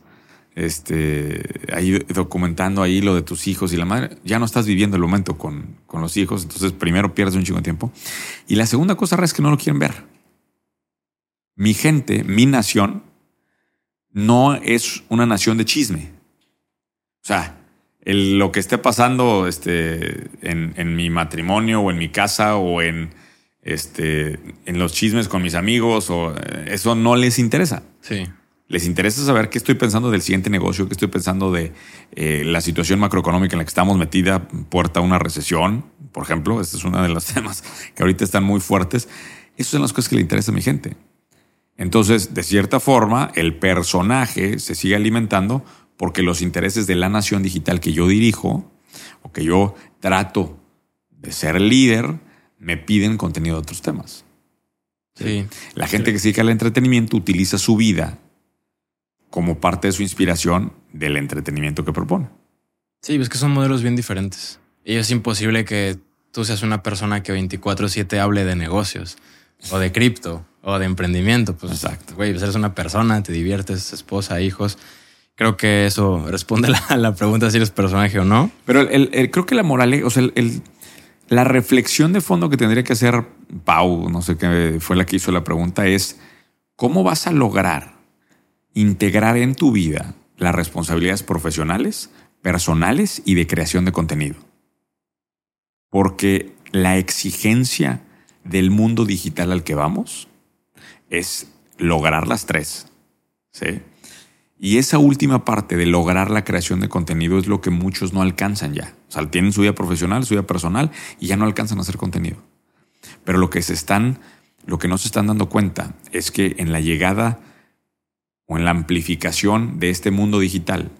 Speaker 2: este, ahí documentando ahí lo de tus hijos y la madre, ya no estás viviendo el momento con, con los hijos. Entonces, primero pierdes un chingo de tiempo. Y la segunda cosa es que no lo quieren ver. Mi gente, mi nación, no es una nación de chisme. O sea, lo que esté pasando este, en, en mi matrimonio o en mi casa o en, este, en los chismes con mis amigos, o eh, eso no les interesa.
Speaker 1: Sí.
Speaker 2: Les interesa saber qué estoy pensando del siguiente negocio, qué estoy pensando de eh, la situación macroeconómica en la que estamos metida, puerta a una recesión, por ejemplo. Este es uno de los temas que ahorita están muy fuertes. Esas son las cosas que le interesan a mi gente. Entonces, de cierta forma, el personaje se sigue alimentando porque los intereses de la nación digital que yo dirijo o que yo trato de ser líder me piden contenido de otros temas.
Speaker 1: Sí.
Speaker 2: La gente que se dedica al entretenimiento utiliza su vida como parte de su inspiración del entretenimiento que propone.
Speaker 1: Sí, es que son modelos bien diferentes. Y es imposible que tú seas una persona que 24/7 hable de negocios o de cripto o de emprendimiento. Pues,
Speaker 2: Exacto.
Speaker 1: Güey, pues eres una persona, te diviertes, esposa, hijos. Creo que eso responde a la, la pregunta si eres personaje o no.
Speaker 2: Pero el- el- el- creo que la moral, o sea, la reflexión de fondo que tendría que hacer Pau, no sé qué fue la que hizo la pregunta, es cómo vas a lograr integrar en tu vida las responsabilidades profesionales, personales y de creación de contenido. Porque la exigencia del mundo digital al que vamos es lograr las tres. ¿sí? Y esa última parte de lograr la creación de contenido es lo que muchos no alcanzan ya. O sea, tienen su vida profesional, su vida personal y ya no alcanzan a hacer contenido. Pero lo que se están, lo que no se están dando cuenta es que en la llegada o en la amplificación de este mundo digital,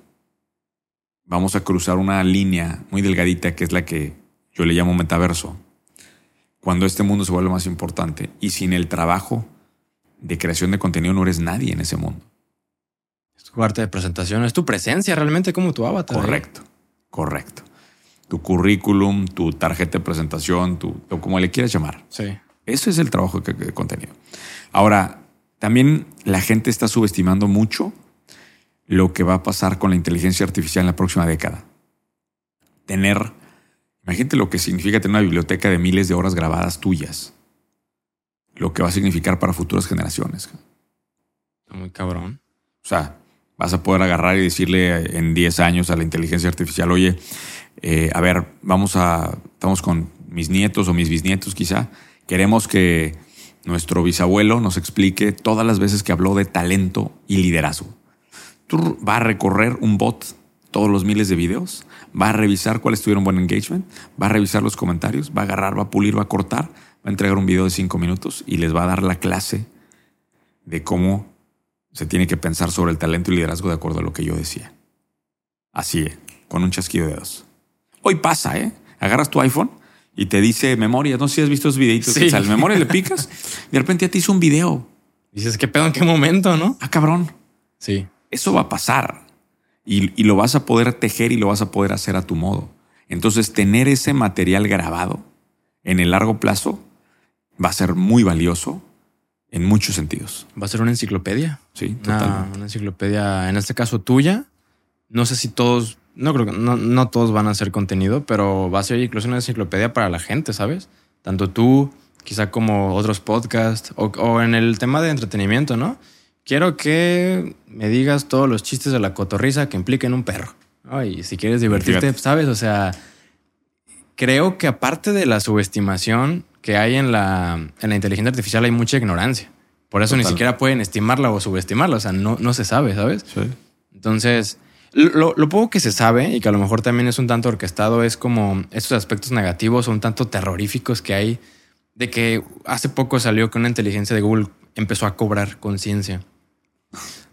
Speaker 2: vamos a cruzar una línea muy delgadita que es la que yo le llamo metaverso. Cuando este mundo se vuelve más importante y sin el trabajo de creación de contenido no eres nadie en ese mundo.
Speaker 1: Es tu parte de presentación, es tu presencia realmente como tu avatar. ¿eh?
Speaker 2: Correcto, correcto. Tu currículum, tu tarjeta de presentación, tu, o como le quieras llamar.
Speaker 1: Sí.
Speaker 2: Eso es el trabajo de contenido. Ahora, También la gente está subestimando mucho lo que va a pasar con la inteligencia artificial en la próxima década. Tener, imagínate lo que significa tener una biblioteca de miles de horas grabadas tuyas. Lo que va a significar para futuras generaciones.
Speaker 1: Está muy cabrón.
Speaker 2: O sea, vas a poder agarrar y decirle en 10 años a la inteligencia artificial, oye, eh, a ver, vamos a, estamos con mis nietos o mis bisnietos quizá, queremos que nuestro bisabuelo nos explique todas las veces que habló de talento y liderazgo. Tú va a recorrer un bot todos los miles de videos, va a revisar cuáles tuvieron buen engagement, va a revisar los comentarios, va a agarrar, va a pulir, va a cortar, va a entregar un video de cinco minutos y les va a dar la clase de cómo se tiene que pensar sobre el talento y liderazgo de acuerdo a lo que yo decía. Así, con un chasquido de dedos. Hoy pasa, ¿eh? Agarras tu iPhone y te dice memoria. No sé si has visto esos videitos.
Speaker 1: Sí.
Speaker 2: O sea, el memoria le picas y de repente ya te hizo un video.
Speaker 1: Dices, ¿qué pedo en qué momento, no?
Speaker 2: Ah, cabrón.
Speaker 1: Sí.
Speaker 2: Eso va a pasar y, y lo vas a poder tejer y lo vas a poder hacer a tu modo. Entonces, tener ese material grabado en el largo plazo va a ser muy valioso en muchos sentidos.
Speaker 1: Va a ser una enciclopedia.
Speaker 2: Sí,
Speaker 1: Una,
Speaker 2: totalmente.
Speaker 1: una enciclopedia, en este caso tuya. No sé si todos, no creo que, no, no todos van a hacer contenido, pero va a ser incluso una enciclopedia para la gente, ¿sabes? Tanto tú, quizá como otros podcasts, o, o en el tema de entretenimiento, ¿no? Quiero que me digas todos los chistes de la cotorriza que impliquen un perro. ¿no? Y si quieres divertirte,
Speaker 2: Fíjate.
Speaker 1: ¿sabes? O sea, creo que aparte de la subestimación que hay en la, en la inteligencia artificial, hay mucha ignorancia. Por eso ni siquiera pueden estimarla o subestimarla. O sea, no, no se sabe, ¿sabes?
Speaker 2: Sí.
Speaker 1: Entonces, lo, lo poco que se sabe y que a lo mejor también es un tanto orquestado es como estos aspectos negativos o un tanto terroríficos que hay de que hace poco salió que una inteligencia de Google empezó a cobrar conciencia.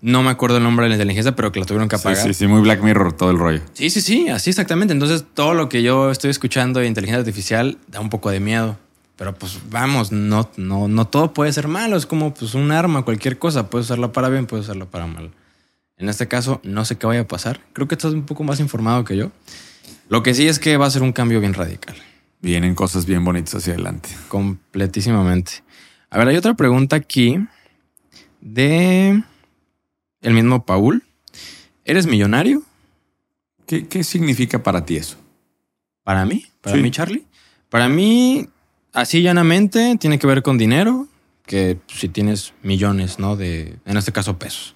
Speaker 1: No me acuerdo el nombre de la inteligencia, pero que la tuvieron que
Speaker 2: Sí,
Speaker 1: apagar.
Speaker 2: sí, sí, muy Black Mirror todo el rollo.
Speaker 1: Sí, sí, sí, así exactamente. Entonces, todo lo que yo estoy escuchando de inteligencia artificial da un poco de miedo. Pero pues vamos, no, no, no todo puede ser malo. Es como pues un arma, cualquier cosa. Puedes usarla para bien, puedes usarla para mal. En este caso, no sé qué vaya a pasar. Creo que estás un poco más informado que yo. Lo que sí es que va a ser un cambio bien radical.
Speaker 2: Vienen cosas bien bonitas hacia adelante.
Speaker 1: Completísimamente. A ver, hay otra pregunta aquí de el mismo Paul. ¿Eres millonario?
Speaker 2: ¿Qué, qué significa para ti eso?
Speaker 1: Para mí, para
Speaker 2: Sí.
Speaker 1: mí, Charlie. Para mí, así llanamente, tiene que ver con dinero, que si tienes millones, ¿no? De, en este caso, pesos.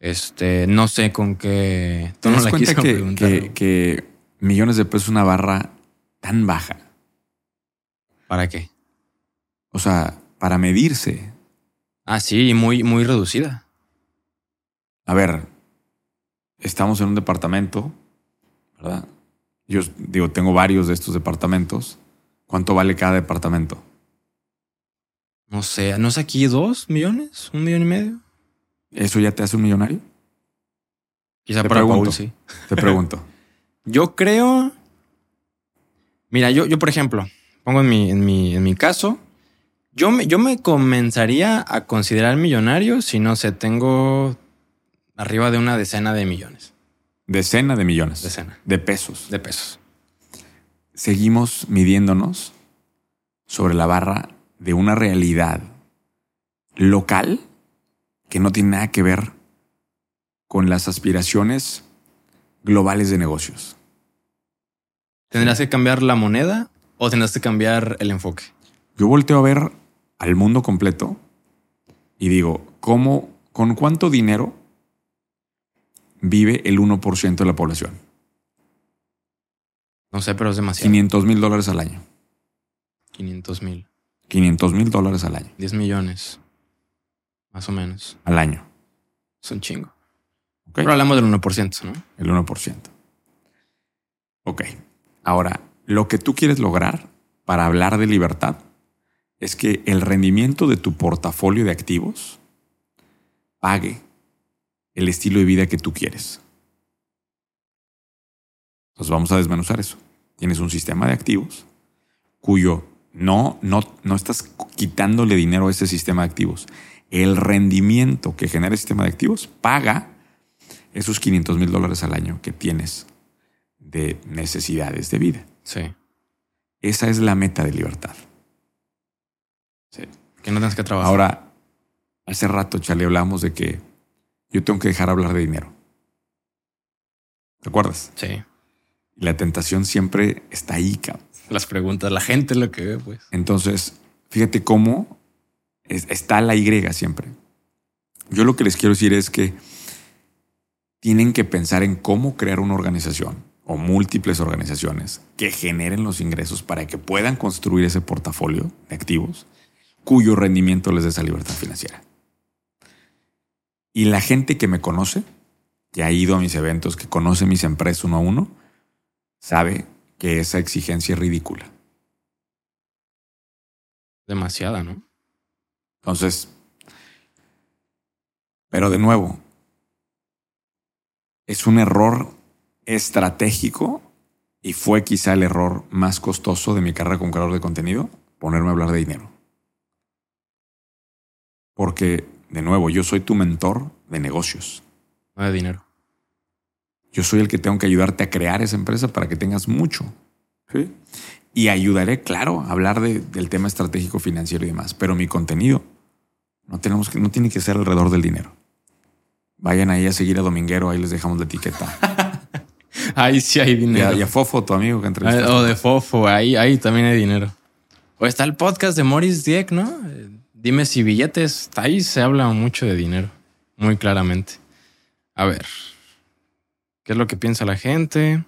Speaker 1: Este, no sé con qué.
Speaker 2: ¿Te
Speaker 1: no
Speaker 2: das
Speaker 1: la
Speaker 2: cuenta que,
Speaker 1: preguntar.
Speaker 2: que- que millones de pesos es una barra tan baja?
Speaker 1: ¿Para qué?
Speaker 2: O sea, para medirse.
Speaker 1: Ah, sí, muy, muy reducida.
Speaker 2: A ver, estamos en un departamento, ¿verdad? Yo digo, tengo varios de estos departamentos. ¿Cuánto vale cada departamento?
Speaker 1: No sé, ¿no es aquí dos millones? ¿Un millón y medio?
Speaker 2: ¿Eso ya te hace un millonario?
Speaker 1: Quizá
Speaker 2: Te
Speaker 1: para
Speaker 2: pregunto.
Speaker 1: Paul, sí.
Speaker 2: Te pregunto.
Speaker 1: Yo creo. Mira, yo, yo por ejemplo, pongo en mi, en mi, en mi caso, yo me, yo me comenzaría a considerar millonario si no sé, tengo arriba de una decena de millones
Speaker 2: Decena de millones.
Speaker 1: Decena.
Speaker 2: De pesos.
Speaker 1: de pesos.
Speaker 2: Seguimos midiéndonos sobre la barra de una realidad local que no tiene nada que ver con las aspiraciones globales de negocios.
Speaker 1: ¿Tendrás que cambiar la moneda o tendrás que cambiar el enfoque?
Speaker 2: Yo volteo a ver al mundo completo y digo, ¿cómo, con cuánto dinero vive el 1% de la población?
Speaker 1: No sé, pero es demasiado.
Speaker 2: 500 mil dólares al año.
Speaker 1: 500 mil,
Speaker 2: 500 mil dólares al año.
Speaker 1: 10 millones, más o menos.
Speaker 2: Al año.
Speaker 1: Es un chingo. Pero hablamos del 1%, ¿no?
Speaker 2: El 1%. Ok. Ahora, lo que tú quieres lograr para hablar de libertad es que el rendimiento de tu portafolio de activos pague el estilo de vida que tú quieres. Entonces vamos a desmenuzar eso. Tienes un sistema de activos cuyo no, no, no estás quitándole dinero a ese sistema de activos. El rendimiento que genera el sistema de activos paga esos 500 mil dólares al año que tienes de necesidades de vida.
Speaker 1: Sí.
Speaker 2: Esa es la meta de libertad. Sí.
Speaker 1: Que no tengas que trabajar.
Speaker 2: Ahora, Hace rato, Charlie, hablamos de que yo tengo que dejar hablar de dinero. ¿Te acuerdas?
Speaker 1: Sí.
Speaker 2: La tentación siempre está ahí, cabrón.
Speaker 1: Las preguntas, la gente lo que ve, pues.
Speaker 2: Entonces, fíjate cómo está la Y siempre. Yo lo que les quiero decir es que tienen que pensar en cómo crear una organización o múltiples organizaciones que generen los ingresos para que puedan construir ese portafolio de activos cuyo rendimiento les dé esa libertad financiera. Y la gente que me conoce, que ha ido a mis eventos, que conoce mis empresas uno a uno, sabe que esa exigencia es ridícula.
Speaker 1: Demasiada, ¿no?
Speaker 2: Entonces, pero de nuevo, es un error estratégico y fue quizá el error más costoso de mi carrera como creador de contenido, ponerme a hablar de dinero. Porque, de nuevo, yo soy tu mentor de negocios.
Speaker 1: No de dinero.
Speaker 2: Yo soy el que tengo que ayudarte a crear esa empresa para que tengas mucho. ¿sí? Y ayudaré, claro, a hablar de- del tema estratégico financiero y demás. Pero mi contenido no, tenemos que, no tiene que ser alrededor del dinero. Vayan ahí a seguir a Dominguero, ahí les dejamos la etiqueta.
Speaker 1: Ahí sí hay
Speaker 2: y,
Speaker 1: dinero.
Speaker 2: a, y a Fofo, tu amigo que
Speaker 1: Ah,
Speaker 2: entrevistaste.
Speaker 1: O de Fofo, ahí, ahí también hay dinero. O está el podcast de Morris Dieck, ¿no? Dime si billetes. Ahí se habla mucho de dinero, muy claramente. A ver, ¿qué es lo que piensa la gente?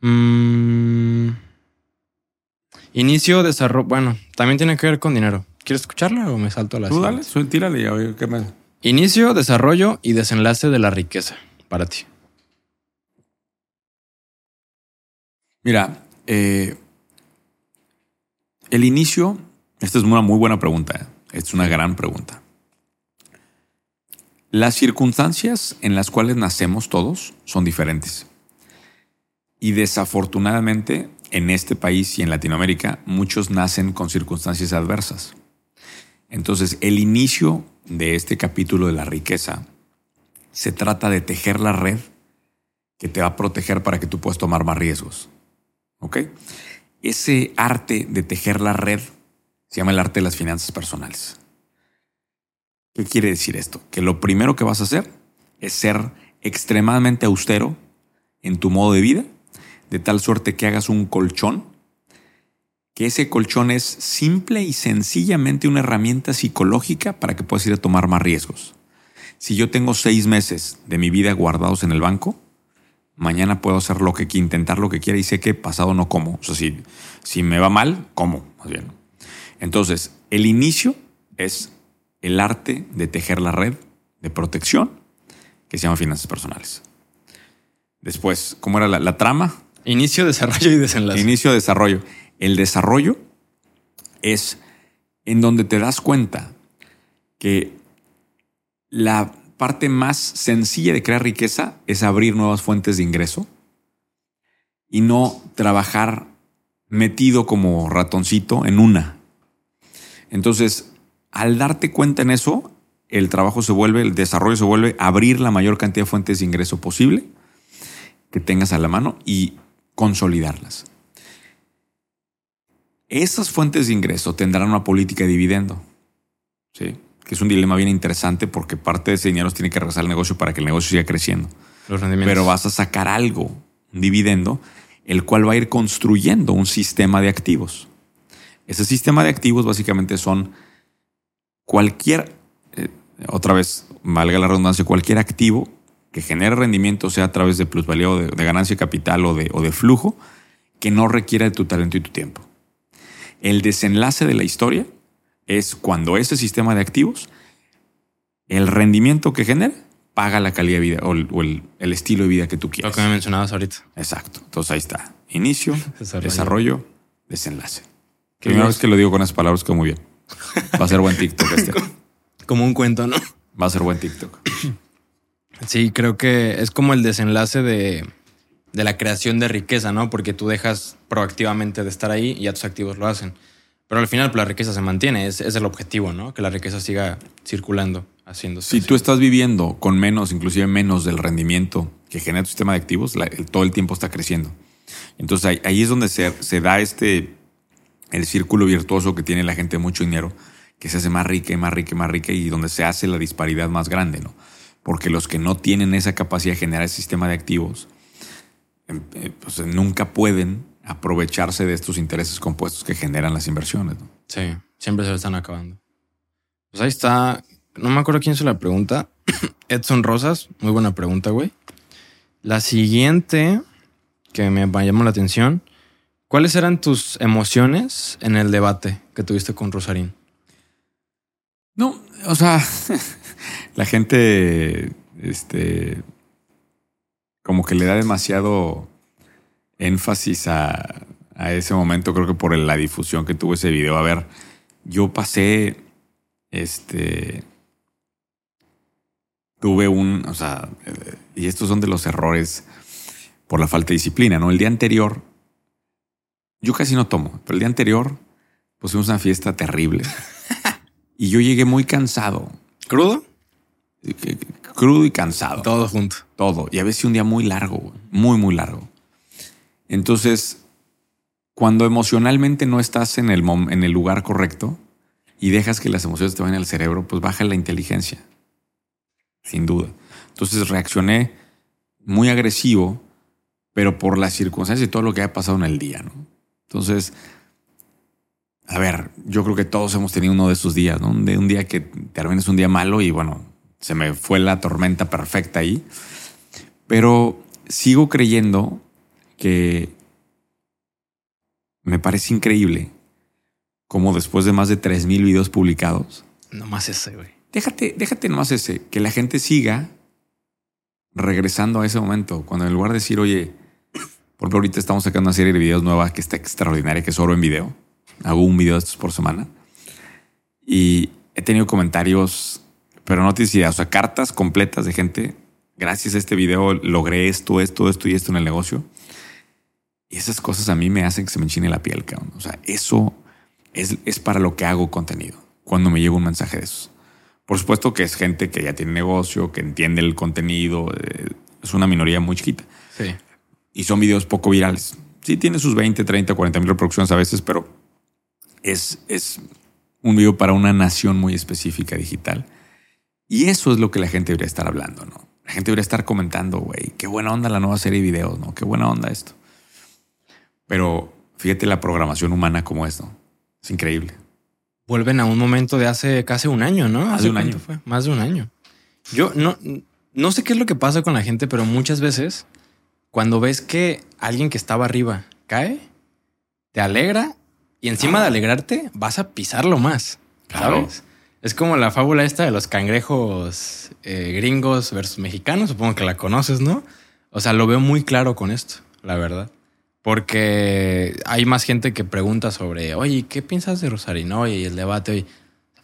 Speaker 1: Mm, inicio, desarrollo. Bueno, también tiene que ver con dinero. ¿Quieres escucharla o me salto a la
Speaker 2: Tú dale,
Speaker 1: siguiente?
Speaker 2: tírale y a ver qué me...
Speaker 1: Inicio, desarrollo y desenlace de la riqueza para ti.
Speaker 2: Mira, eh, el inicio, esta es una muy buena pregunta, ¿eh? es una gran pregunta. Las circunstancias en las cuales nacemos todos son diferentes. Y desafortunadamente, en este país y en Latinoamérica, muchos nacen con circunstancias adversas. Entonces, el inicio de este capítulo de la riqueza se trata de tejer la red que te va a proteger para que tú puedas tomar más riesgos. ¿Ok? Ese arte de tejer la red se llama el arte de las finanzas personales. ¿Qué quiere decir esto? Que lo primero que vas a hacer es ser extremadamente austero en tu modo de vida, de tal suerte que hagas un colchón, que ese colchón es simple y sencillamente una herramienta psicológica para que puedas ir a tomar más riesgos. Si yo tengo seis meses de mi vida guardados en el banco, mañana puedo hacer lo que intentar lo que quiera y sé que pasado no como. O sea, si, si me va mal, como, más bien. Entonces, el inicio es el arte de tejer la red de protección que se llama finanzas personales. Después, ¿cómo era la, la trama?
Speaker 1: Inicio, desarrollo y desenlace.
Speaker 2: Inicio de desarrollo. El desarrollo es en donde te das cuenta que la parte más sencilla de crear riqueza es abrir nuevas fuentes de ingreso y no trabajar metido como ratoncito en una. Entonces, al darte cuenta en eso, el trabajo se vuelve, el desarrollo se vuelve abrir la mayor cantidad de fuentes de ingreso posible que tengas a la mano y consolidarlas. Esas fuentes de ingreso tendrán una política de dividendo, ¿sí? que es un dilema bien interesante porque parte de ese dinero tiene que regresar al negocio para que el negocio siga creciendo.
Speaker 1: Los rendimientos.
Speaker 2: Pero vas a sacar algo, un dividendo, el cual va a ir construyendo un sistema de activos. Ese sistema de activos básicamente son cualquier, eh, otra vez, valga la redundancia, cualquier activo que genere rendimiento, sea a través de plusvalía o de, de ganancia de capital o de, o de flujo, que no requiera de tu talento y tu tiempo. El desenlace de la historia es cuando ese sistema de activos, el rendimiento que genera, paga la calidad de vida o el, o el- el estilo de vida que tú
Speaker 1: Lo
Speaker 2: quieres.
Speaker 1: que me mencionabas ahorita.
Speaker 2: Exacto. Entonces ahí está. Inicio,
Speaker 1: Desarrollo.
Speaker 2: desarrollo, desenlace.
Speaker 1: Qué
Speaker 2: Primera vez que lo digo con esas palabras quedó muy bien. Va a ser buen TikTok este.
Speaker 1: Como un cuento, ¿no?
Speaker 2: Va a ser buen TikTok.
Speaker 1: Sí, creo que es como el desenlace de, de la creación de riqueza, ¿no? Porque tú dejas proactivamente de estar ahí y ya tus activos lo hacen. Pero al final pues, la riqueza se mantiene, es, es el objetivo, ¿no? Que la riqueza siga circulando, haciéndose.
Speaker 2: Si
Speaker 1: así.
Speaker 2: tú estás viviendo con menos, inclusive menos del rendimiento que genera tu sistema de activos, la- el- todo el tiempo está creciendo. Entonces ahí, ahí es donde se, se da este, el círculo virtuoso que tiene la gente de mucho dinero, que se hace más rica y más rica y más rica y donde se hace la disparidad más grande, ¿no? Porque los que no tienen esa capacidad de generar ese sistema de activos, pues nunca pueden aprovecharse de estos intereses compuestos que generan las inversiones, ¿no?
Speaker 1: Sí, siempre se lo están acabando. Pues ahí está. No me acuerdo quién hizo la pregunta. Edson Rosas, muy buena pregunta, güey. La siguiente que me llamó la atención. ¿Cuáles eran tus emociones en el debate que tuviste con Rosarín?
Speaker 2: No, o sea, la gente, este, como que le da demasiado énfasis a, a ese momento, creo que por la difusión que tuvo ese video. A ver, yo pasé, este, tuve un, o sea, y estos son de los errores por la falta de disciplina, ¿no? El día anterior, yo casi no tomo, pero el día anterior, fuimos a una fiesta terrible. y yo llegué muy cansado.
Speaker 1: ¿Crudo?
Speaker 2: Crudo y cansado.
Speaker 1: Todo junto.
Speaker 2: Todo. Y a veces un día muy largo, muy, muy largo. Entonces, cuando emocionalmente no estás en el, en el lugar correcto y dejas que las emociones te vayan al cerebro, pues baja la inteligencia. Sin duda. Entonces reaccioné muy agresivo, pero por las circunstancias y todo lo que ha pasado en el día, ¿no? Entonces, a ver, yo creo que todos hemos tenido uno de esos días, ¿no? De un día que termines es un día malo y bueno, se me fue la tormenta perfecta ahí. Pero sigo creyendo que me parece increíble cómo después de más de 3.000 videos publicados...
Speaker 1: Nomás ese, güey.
Speaker 2: Déjate, déjate nomás ese, que la gente siga regresando a ese momento, cuando en lugar de decir, oye, por ejemplo, ahorita estamos sacando una serie de videos nueva que está extraordinaria, que es oro en video. Hago un video de estos por semana. Y he tenido comentarios, pero no te decía, o sea, cartas completas de gente. Gracias a este video logré esto, esto, esto y esto en el negocio. Y esas cosas a mí me hacen que se me enchine la piel, cabrón. O sea, eso es, es para lo que hago contenido. Cuando me llega un mensaje de esos. Por supuesto que es gente que ya tiene negocio, que entiende el contenido. Eh, es una minoría muy chiquita.
Speaker 1: Sí.
Speaker 2: Y son videos poco virales. Sí, tiene sus 20, 30, 40 mil reproducciones a veces, pero es, es un video para una nación muy específica digital. Y eso es lo que la gente debería estar hablando, ¿no? La gente debería estar comentando, güey, qué buena onda la nueva serie de videos, ¿no? Qué buena onda esto. Pero fíjate la programación humana como esto. Es increíble.
Speaker 1: Vuelven a un momento de hace casi un año, ¿no?
Speaker 2: Más de un año.
Speaker 1: Fue? Más de un año. Yo no, no sé qué es lo que pasa con la gente, pero muchas veces cuando ves que alguien que estaba arriba cae, te alegra y encima de alegrarte vas a pisarlo más. ¿Sabes? Es como la fábula esta de los cangrejos eh, gringos versus mexicanos. Supongo que la conoces, ¿no? O sea, lo veo muy claro con esto, la verdad. Porque hay más gente que pregunta sobre, oye, ¿qué piensas de Rosarino? Y el debate hoy.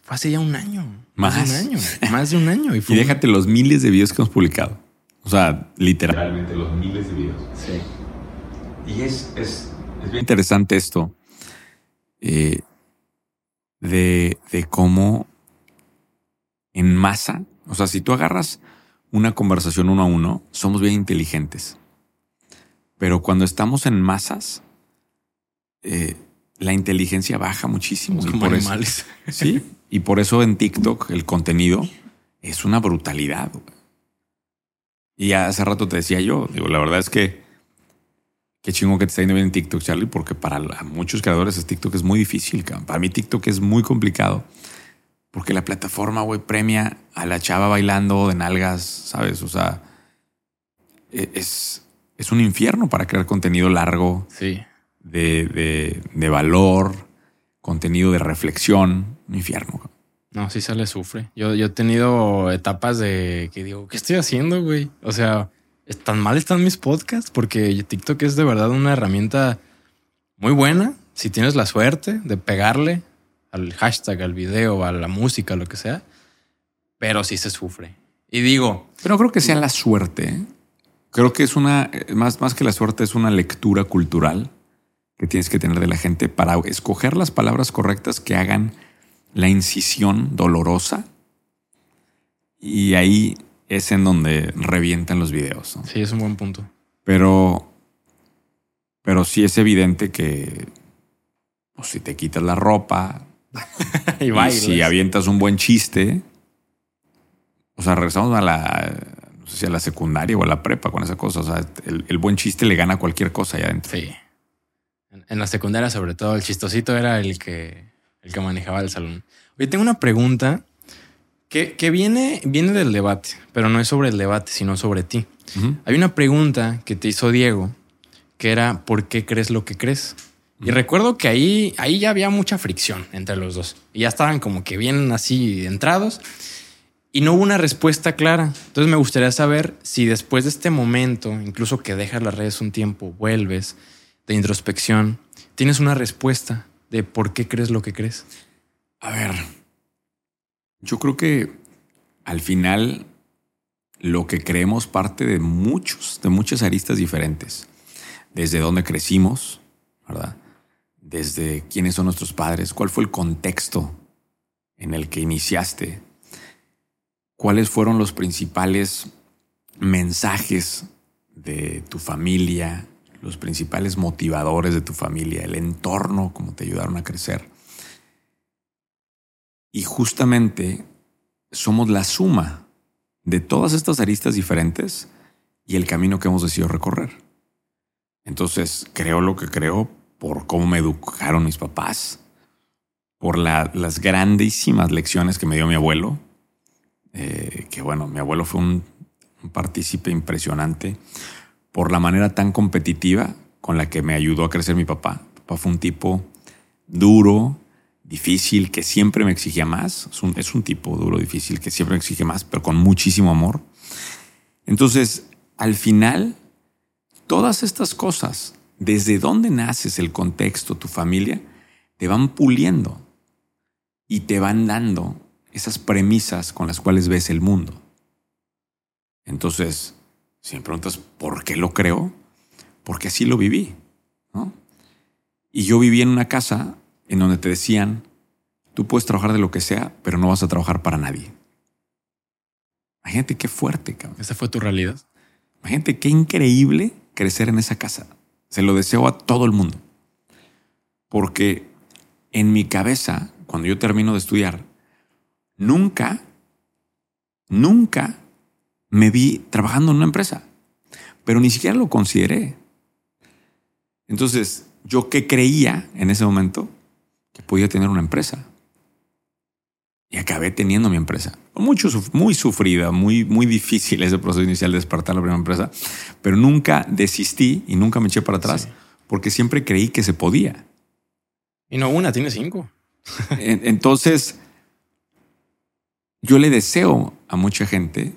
Speaker 1: Fue hace ya un año.
Speaker 2: Más,
Speaker 1: de un año. Más de un año.
Speaker 2: Y, déjate los miles de videos que hemos publicado. O sea, literalmente
Speaker 3: los miles de videos.
Speaker 1: Sí.
Speaker 3: Y es, es, es bien
Speaker 2: interesante esto eh, de, de cómo en masa, o sea, si tú agarras una conversación uno a uno, somos bien inteligentes. Pero cuando estamos en masas, eh, la inteligencia baja muchísimo.
Speaker 1: Somos como
Speaker 2: por
Speaker 1: animales.
Speaker 2: Eso, sí. Y por eso en TikTok el contenido es una brutalidad. Y hace rato te decía yo, digo, la verdad es que qué chingo que te está yendo bien en TikTok, Charlie, porque para muchos creadores es TikTok es muy difícil. Para mí TikTok es muy complicado porque la plataforma, güey, premia a la chava bailando de nalgas, ¿sabes? O sea, e, es, es un infierno para crear contenido largo.
Speaker 1: Sí.
Speaker 2: De, de, de valor, contenido de reflexión. Un infierno.
Speaker 1: No, sí se le sufre. Yo, yo he tenido etapas de que digo, ¿qué estoy haciendo, güey? O sea, ¿tan mal están mis podcasts? Porque TikTok es de verdad una herramienta muy buena. Si tienes la suerte de pegarle al hashtag, al video, a la música, lo que sea. Pero sí se sufre. Y digo...
Speaker 2: Pero creo que sea la suerte. ¿eh? Creo que es una, más, más que la suerte, es una lectura cultural que tienes que tener de la gente para escoger las palabras correctas que hagan la incisión dolorosa. Y ahí es en donde revientan los videos. ¿no?
Speaker 1: Sí, es un buen punto.
Speaker 2: Pero, pero sí es evidente que pues, si te quitas la ropa,
Speaker 1: y
Speaker 2: si avientas un buen chiste, o sea, regresamos a la, no sé si a la secundaria o a la prepa con esa cosa. O sea, el, el buen chiste le gana a cualquier cosa allá adentro.
Speaker 1: Sí. En, en la secundaria, sobre todo, el chistosito era el que, el que manejaba el salón. Oye, tengo una pregunta que, que viene, viene del debate, pero no es sobre el debate, sino sobre ti. Hay una pregunta que te hizo Diego, que era ¿por qué crees lo que crees? Y recuerdo que ahí, ahí ya había mucha fricción entre los dos. Y ya estaban como que bien así entrados. Y no hubo una respuesta clara. Entonces me gustaría saber si después de este momento, incluso que dejas las redes un tiempo, vuelves de introspección, tienes una respuesta de por qué crees lo que crees.
Speaker 2: A ver, yo creo que al final lo que creemos parte de muchos, de muchas aristas diferentes. Desde dónde crecimos, ¿verdad? Desde quiénes son nuestros padres, cuál fue el contexto en el que iniciaste, cuáles fueron los principales mensajes de tu familia, los principales motivadores de tu familia, el entorno, cómo te ayudaron a crecer. Y justamente somos la suma de todas estas aristas diferentes y el camino que hemos decidido recorrer. Entonces, creo lo que creo por cómo me educaron mis papás, por la- las grandísimas lecciones que me dio mi abuelo, eh, que bueno, mi abuelo fue un, un partícipe impresionante, por la manera tan competitiva con la que me ayudó a crecer mi papá. Papá fue un tipo duro, difícil, que siempre me exigía más. Es un, es un tipo duro, difícil, que siempre me exige más, pero con muchísimo amor. Entonces, al final, todas estas cosas, desde dónde naces, el contexto, tu familia, te van puliendo y te van dando esas premisas con las cuales ves el mundo. Entonces, si me preguntas por qué lo creo, porque así lo viví. ¿no? Y yo viví en una casa en donde te decían, tú puedes trabajar de lo que sea, pero no vas a trabajar para nadie. Imagínate qué fuerte, cabrón.
Speaker 1: ¿Esa fue tu realidad?
Speaker 2: Imagínate qué increíble crecer en esa casa. Se lo deseo a todo el mundo. Porque en mi cabeza, cuando yo termino de estudiar, nunca, nunca me vi trabajando en una empresa, pero ni siquiera lo consideré. Entonces, yo que creía en ese momento que podía tener una empresa. Y acabé teniendo mi empresa. Mucho, muy sufrida, muy, muy difícil ese proceso inicial de despertar la primera empresa, pero nunca desistí y nunca me eché para atrás
Speaker 1: Sí.
Speaker 2: porque siempre creí que se podía.
Speaker 1: Y no una, tiene cinco.
Speaker 2: En- Entonces, yo le deseo a mucha gente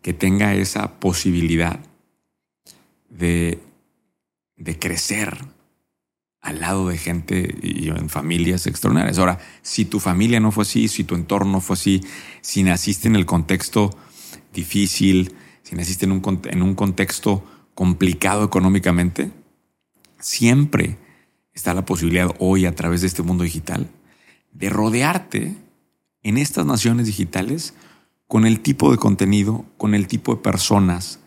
Speaker 2: que tenga esa posibilidad de, de crecer al lado de gente y en familias extraordinarias. Ahora, si tu familia no fue así, si tu entorno no fue así, si naciste en el contexto difícil, si naciste en un, en un contexto complicado económicamente, siempre está la posibilidad hoy a través de este mundo digital de rodearte en estas naciones digitales con el tipo de contenido, con el tipo de personas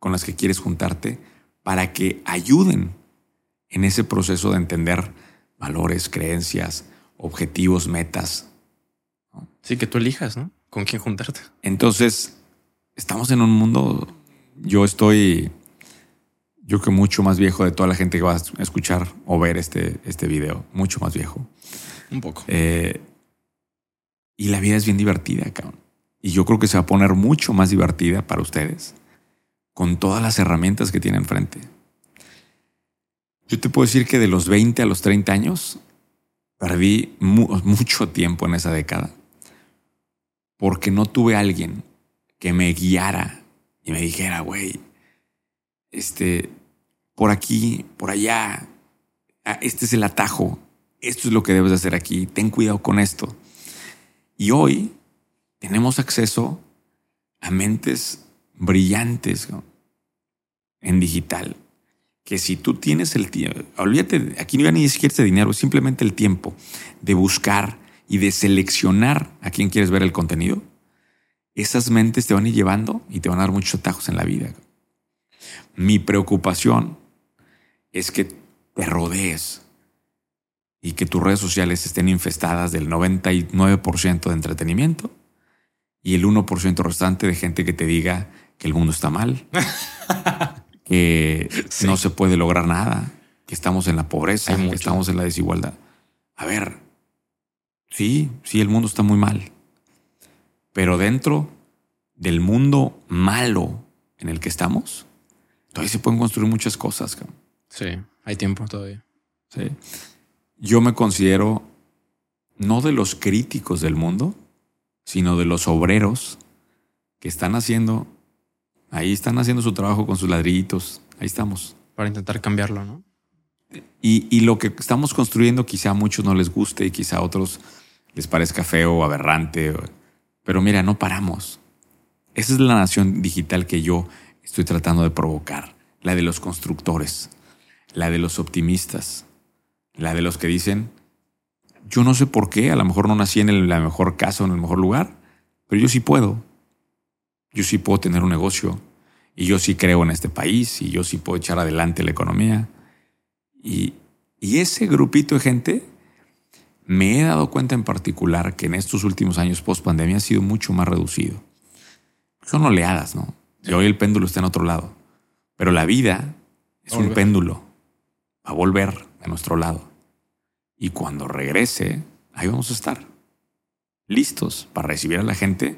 Speaker 2: con las que quieres juntarte para que ayuden en ese proceso de entender valores, creencias, objetivos, metas.
Speaker 1: Sí, que tú elijas, ¿no? ¿Con quién juntarte?
Speaker 2: Entonces, estamos en un mundo, yo estoy, yo que mucho más viejo de toda la gente que va a escuchar o ver este, este video, mucho más viejo.
Speaker 1: Un poco.
Speaker 2: Eh, y la vida es bien divertida, cabrón. Y yo creo que se va a poner mucho más divertida para ustedes con todas las herramientas que tienen enfrente. Yo te puedo decir que de los 20 a los 30 años perdí mu- mucho tiempo en esa década porque no tuve alguien que me guiara y me dijera, güey, este, por aquí, por allá, ah, este es el atajo, esto es lo que debes de hacer aquí, ten cuidado con esto. Y hoy tenemos acceso a mentes brillantes en digital, que si tú tienes el tiempo, olvídate, aquí no ya ni siquiera de dinero, simplemente el tiempo de buscar y de seleccionar a quién quieres ver el contenido, esas mentes te van a ir llevando y te van a dar muchos atajos en la vida. Mi preocupación es que te rodees y que tus redes sociales estén infestadas del 99% de entretenimiento y el 1% restante de gente que te diga que el mundo está mal, que no se puede lograr nada, que estamos en la pobreza, que estamos en la desigualdad. A ver, sí, sí, el mundo está muy mal, pero dentro del mundo malo en el que estamos, todavía se pueden construir muchas cosas.
Speaker 1: Sí, hay tiempo todavía.
Speaker 2: Sí. Yo me considero no de los críticos del mundo, sino de los obreros que están haciendo, ahí están haciendo su trabajo con sus ladrillitos, ahí estamos.
Speaker 1: Para intentar cambiarlo, ¿no?
Speaker 2: Y, y lo que estamos construyendo quizá a muchos no les guste y quizá a otros les parezca feo o aberrante, pero mira, no paramos. Esa es la nación digital que yo estoy tratando de provocar, la de los constructores, la de los optimistas, la de los que dicen, yo no sé por qué, a lo mejor no nací en el, la mejor casa o en el mejor lugar, pero yo sí puedo. Yo sí puedo tener un negocio y yo sí creo en este país y yo sí puedo echar adelante la economía. Y, y ese grupito de gente, me he dado cuenta en particular que en estos últimos años post pandemia ha sido mucho más reducido. Son oleadas, ¿no? Y hoy el péndulo está en otro lado. Pero la vida es un péndulo. Va a volver a nuestro lado. Y cuando regrese, ahí vamos a estar. Listos para recibir a la gente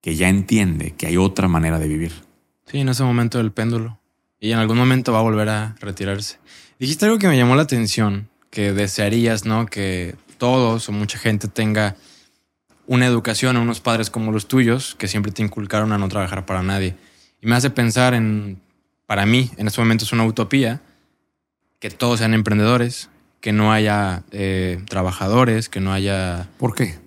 Speaker 2: que ya entiende que hay otra manera de vivir.
Speaker 1: Sí, en ese momento del péndulo. Y en algún momento va a volver a retirarse. Dijiste algo que me llamó la atención, que desearías, ¿no? Que todos o mucha gente tenga una educación a unos padres como los tuyos, que siempre te inculcaron a no trabajar para nadie. Y me hace pensar en, para mí, en este momento es una utopía, que todos sean emprendedores, que no haya eh, trabajadores, que no haya...
Speaker 2: ¿Por qué?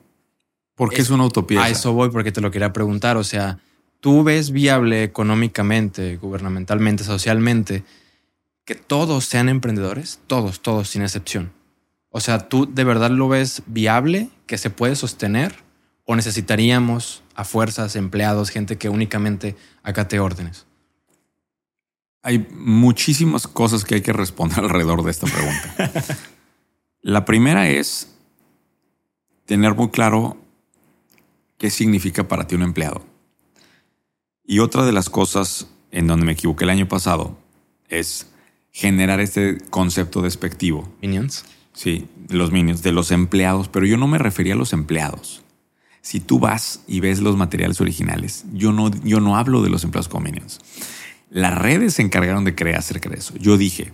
Speaker 2: Porque es, es una utopía.
Speaker 1: A eso voy porque te lo quería preguntar. O sea, ¿tú ves viable económicamente, gubernamentalmente, socialmente, que todos sean emprendedores? Todos, todos, sin excepción. O sea, ¿tú de verdad lo ves viable, que se puede sostener? ¿O necesitaríamos a fuerzas, empleados, gente que únicamente acate órdenes?
Speaker 2: Hay muchísimas cosas que hay que responder alrededor de esta pregunta. La primera es tener muy claro qué significa para ti un empleado. Y otra de las cosas en donde me equivoqué el año pasado es generar este concepto despectivo.
Speaker 1: Minions.
Speaker 2: Sí, los minions, de los empleados, pero yo no me refería a los empleados. Si tú vas y ves los materiales originales, yo no, yo no hablo de los empleados como minions. Las redes se encargaron de crear acerca de eso. Yo dije,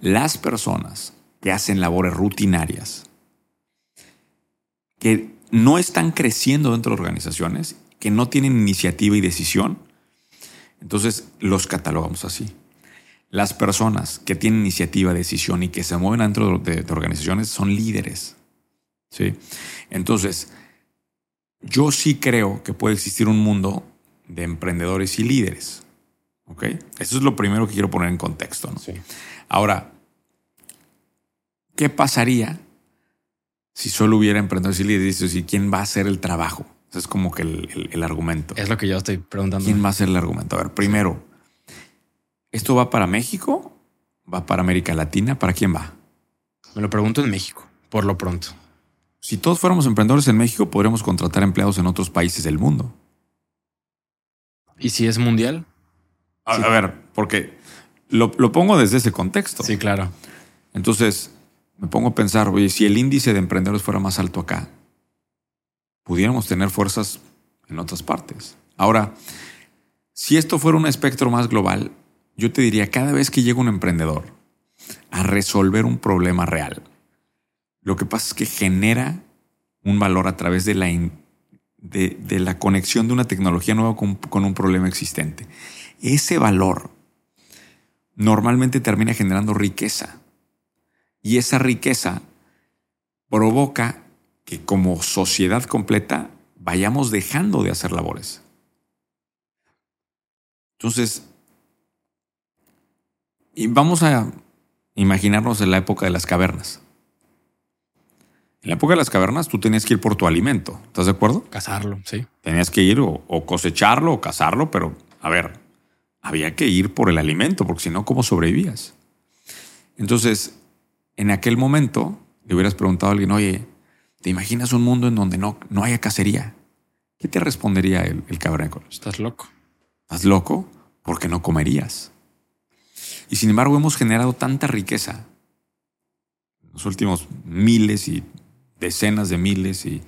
Speaker 2: las personas que hacen labores rutinarias, que no están creciendo dentro de organizaciones, que no tienen iniciativa y decisión, entonces los catalogamos así. Las personas que tienen iniciativa, decisión y que se mueven dentro de, organizaciones son líderes. ¿sí? Entonces, yo sí creo que puede existir un mundo de emprendedores y líderes. ¿Ok? Eso es lo primero que quiero poner en contexto. ¿no? Ahora, ¿qué pasaría si solo hubiera emprendedores y líderes? ¿Y quién va a hacer el trabajo? Ese es como que el, argumento.
Speaker 1: Es lo que yo estoy preguntando.
Speaker 2: ¿Quién va a hacer el argumento? A ver, primero, ¿esto va para México? ¿Va para América Latina? ¿Para quién va?
Speaker 1: Me lo pregunto en México, por lo pronto.
Speaker 2: Si todos fuéramos emprendedores en México, podríamos contratar empleados en otros países del mundo.
Speaker 1: ¿Y si es mundial?
Speaker 2: A, ver, porque lo, pongo desde ese contexto.
Speaker 1: Sí, claro.
Speaker 2: Entonces, me pongo a pensar, oye, si el índice de emprendedores fuera más alto acá, pudiéramos tener fuerzas en otras partes. Ahora, si esto fuera un espectro más global, yo te diría, cada vez que llega un emprendedor a resolver un problema real, lo que pasa es que genera un valor a través de la, de, la conexión de una tecnología nueva con un problema existente ese valor normalmente termina generando riqueza. Y esa riqueza provoca que como sociedad completa vayamos dejando de hacer labores. Entonces, y vamos a imaginarnos en la época de las cavernas. En la época de las cavernas tú tenías que ir por tu alimento, ¿estás de acuerdo?
Speaker 1: Cazarlo, sí.
Speaker 2: Tenías que ir o, o cosecharlo o cazarlo, pero a ver, había que ir por el alimento, porque si no, ¿cómo sobrevivías? Entonces, en aquel momento le hubieras preguntado a alguien, oye, ¿te imaginas un mundo en donde no, no haya cacería? ¿Qué te respondería el, el cavernícola?
Speaker 1: Estás loco.
Speaker 2: ¿Estás loco? Porque no comerías. Y sin embargo hemos generado tanta riqueza en los últimos miles y decenas de miles y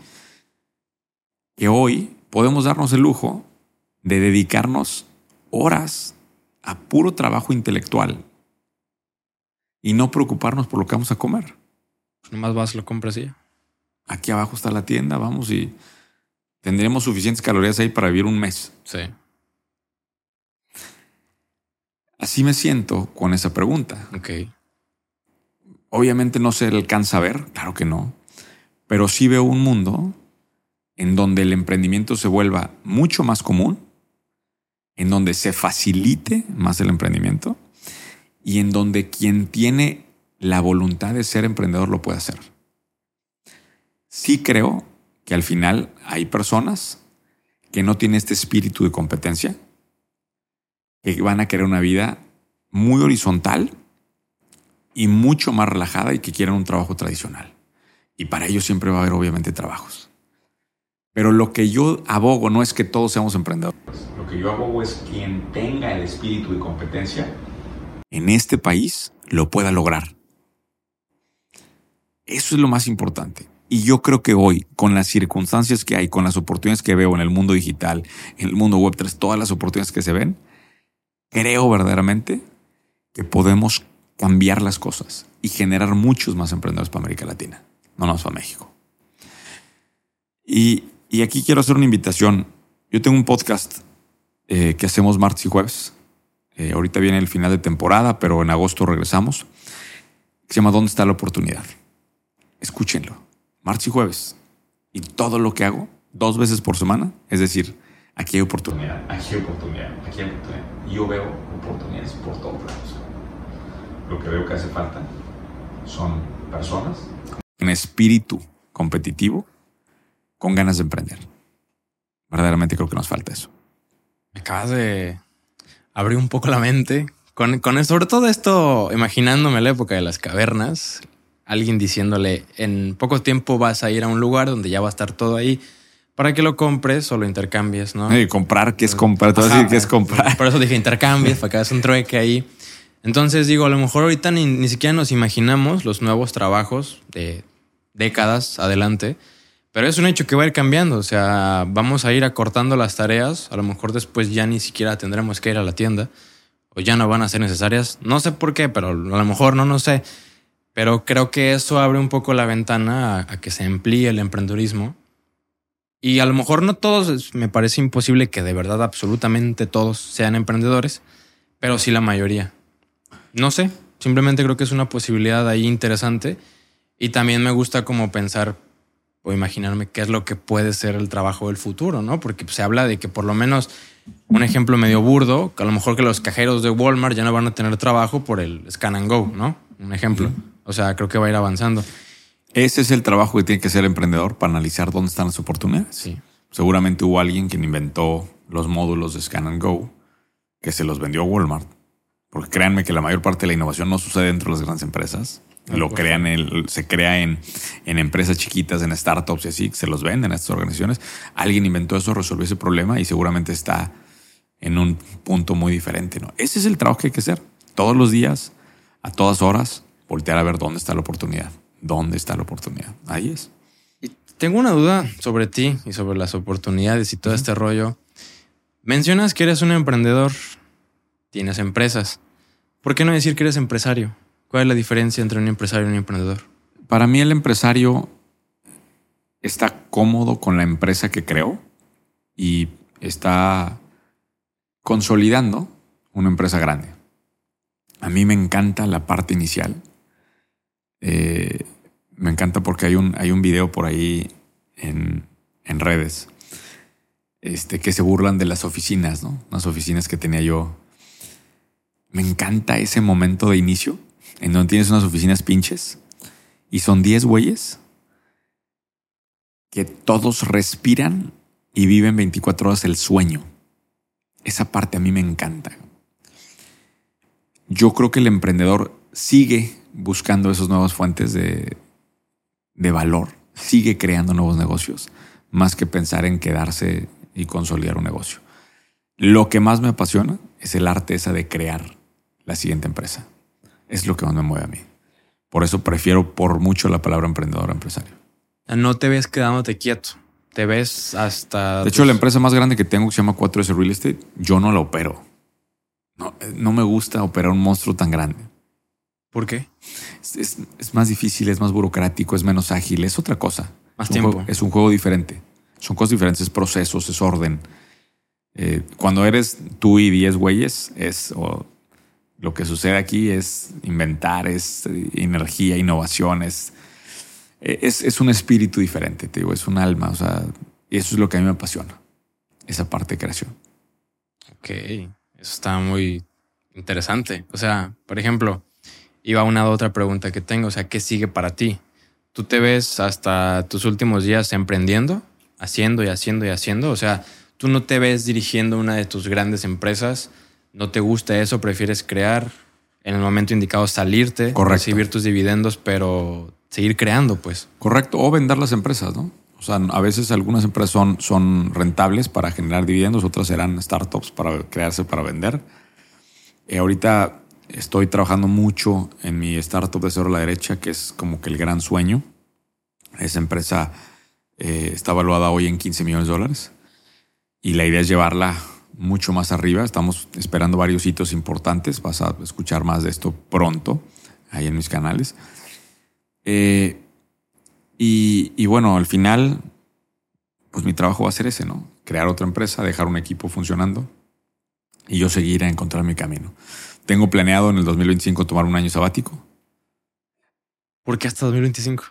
Speaker 2: que hoy podemos darnos el lujo de dedicarnos horas a puro trabajo intelectual y no preocuparnos por lo que vamos a comer.
Speaker 1: Nomás vas, lo compras y ya.
Speaker 2: Aquí abajo está la tienda, vamos y tendremos suficientes calorías ahí para vivir un mes.
Speaker 1: Sí.
Speaker 2: Así me siento con esa pregunta.
Speaker 1: Ok.
Speaker 2: Obviamente no se alcanza a ver, claro que no, pero sí veo un mundo en donde el emprendimiento se vuelva mucho más común, en donde se facilite más el emprendimiento y en donde quien tiene la voluntad de ser emprendedor lo puede hacer. Sí creo que al final hay personas que no tienen este espíritu de competencia, que van a querer una vida muy horizontal y mucho más relajada y que quieran un trabajo tradicional. Y para ellos siempre va a haber obviamente trabajos. Pero lo que yo abogo no es que todos seamos emprendedores.
Speaker 3: Lo que yo abogo es quien tenga el espíritu de competencia
Speaker 2: En este país lo pueda lograr. Eso es lo más importante. Y yo creo que hoy, con las circunstancias que hay, con las oportunidades que veo en el mundo digital, en el mundo web 3, todas las oportunidades que se ven, creo verdaderamente que podemos cambiar las cosas y generar muchos más emprendedores para América Latina, no más para México. Y, y aquí quiero hacer una invitación. Yo tengo un podcast eh, que hacemos martes y jueves. Eh, ahorita viene el final de temporada, pero en agosto regresamos. Se llama ¿Dónde está la oportunidad? Escúchenlo. Martes y jueves. Y todo lo que hago, dos veces por semana, es decir, aquí hay oportunidad.
Speaker 3: aquí hay oportunidad, aquí hay oportunidad. Yo veo oportunidades por todos lados. Lo que veo que hace falta son personas
Speaker 2: Un espíritu competitivo con ganas de emprender. Verdaderamente creo que nos falta eso.
Speaker 1: Me acabas de abrir un poco la mente. Con, con sobre todo esto, imaginándome la época de las cavernas, alguien diciéndole en poco tiempo vas a ir a un lugar donde ya va a estar todo ahí para que lo compres o lo intercambies, ¿no?
Speaker 2: Eh, comprar, ¿qué es comprar? Te a
Speaker 1: Ajá,
Speaker 2: decir qué es comprar.
Speaker 1: Por eso dije intercambies, para que hagas un trueque ahí. Entonces digo, a lo mejor ahorita ni, ni siquiera nos imaginamos los nuevos trabajos de décadas adelante, pero es un hecho que va a ir cambiando. O sea, vamos a ir acortando las tareas. A lo mejor después ya ni siquiera tendremos que ir a la tienda o ya no van a ser necesarias. No sé por qué, pero a lo mejor no, no sé. Pero creo que eso abre un poco la ventana a, que se amplíe el emprendedurismo. Y a lo mejor no todos, me parece imposible que de verdad absolutamente todos sean emprendedores, pero sí la mayoría. No sé, simplemente creo que es una posibilidad ahí interesante y también me gusta como pensar o imaginarme qué es lo que puede ser el trabajo del futuro, ¿no? Porque pues, se habla de que por lo menos un ejemplo medio burdo, que a lo mejor que los cajeros de Walmart ya no van a tener trabajo por el scan and go, ¿no? Un ejemplo. O sea, creo que va a ir avanzando.
Speaker 2: Ese es el trabajo que tiene que hacer el emprendedor para analizar dónde están las oportunidades.
Speaker 1: Sí.
Speaker 2: Seguramente hubo alguien quien inventó los módulos de Scan and Go que se los vendió a Walmart. Porque créanme que la mayor parte de la innovación no sucede dentro de las grandes empresas. Lo crean el- se crea en, en empresas chiquitas, en startups y así, se los venden a estas organizaciones. Alguien inventó eso, resolvió ese problema y seguramente está en un punto muy diferente. ¿no? Ese es el trabajo que hay que hacer. Todos los días, a todas horas, voltear a ver dónde está la oportunidad. ¿Dónde está la oportunidad? Ahí es.
Speaker 1: Y tengo una duda sobre ti y sobre las oportunidades y todo este rollo. Mencionas que eres un emprendedor, tienes empresas. ¿Por qué no decir que eres empresario? ¿Cuál es la diferencia entre un empresario y un emprendedor?
Speaker 2: Para mí el empresario está cómodo con la empresa que creó y está consolidando una empresa grande. A mí me encanta la parte inicial. Eh, me encanta porque hay un, hay un video por ahí en, en redes este, que se burlan de las oficinas, ¿no? Las oficinas que tenía yo. Me encanta ese momento de inicio en donde tienes unas oficinas pinches y son 10 güeyes que todos respiran y viven 24 horas el sueño. Esa parte a mí me encanta. Yo creo que el emprendedor sigue buscando esas nuevas fuentes de, de valor. Sigue creando nuevos negocios, más que pensar en quedarse y consolidar un negocio. Lo que más me apasiona es el arte esa de crear la siguiente empresa. Es lo que más me mueve a mí. Por eso prefiero por mucho la palabra emprendedor empresario.
Speaker 1: No te ves quedándote quieto. Te ves hasta.
Speaker 2: De hecho, la empresa más grande que tengo, que se llama 4S Real Estate, yo no la opero. No, no me gusta operar un monstruo tan grande.
Speaker 1: ¿Por qué?
Speaker 2: Es, es- es más difícil, es más burocrático, es menos ágil, es otra cosa.
Speaker 1: Más
Speaker 2: es
Speaker 1: tiempo.
Speaker 2: juego- es un juego diferente. Son cosas diferentes, es procesos, es orden. Eh, cuando eres tú y 10 güeyes, es lo que sucede aquí es inventar, es eh, energía, innovación, es, eh, es, es un espíritu diferente, te digo, es un alma. O sea, y eso es lo que a mí me apasiona, esa parte de creación.
Speaker 1: Ok, eso está muy interesante. O sea, por ejemplo, iba una otra pregunta que tengo. O sea, ¿qué sigue para ti? ¿Tú te ves hasta tus últimos días emprendiendo, haciendo y haciendo y haciendo? O sea, ¿tú no te ves dirigiendo una de tus grandes empresas? ¿No te gusta eso? ¿Prefieres crear? En el momento indicado salirte,
Speaker 2: Correcto.
Speaker 1: recibir tus dividendos, pero seguir creando, pues.
Speaker 2: Correcto, o vender las empresas, ¿no? O sea, a veces algunas empresas son, son rentables para generar dividendos, otras serán startups para crearse para vender. Eh, ahorita estoy trabajando mucho en mi startup de cero a la derecha, que es como que el gran sueño. Esa empresa eh, está evaluada hoy en 15 millones de dólares y la idea es llevarla mucho más arriba. Estamos esperando varios hitos importantes. Vas a escuchar más de esto pronto ahí en mis canales. Eh, y, y bueno, al final, pues mi trabajo va a ser ese, ¿no? Crear otra empresa, dejar un equipo funcionando y yo seguir a encontrar mi camino. Tengo planeado en el 2025 tomar un año sabático.
Speaker 1: ¿Por qué hasta 2025?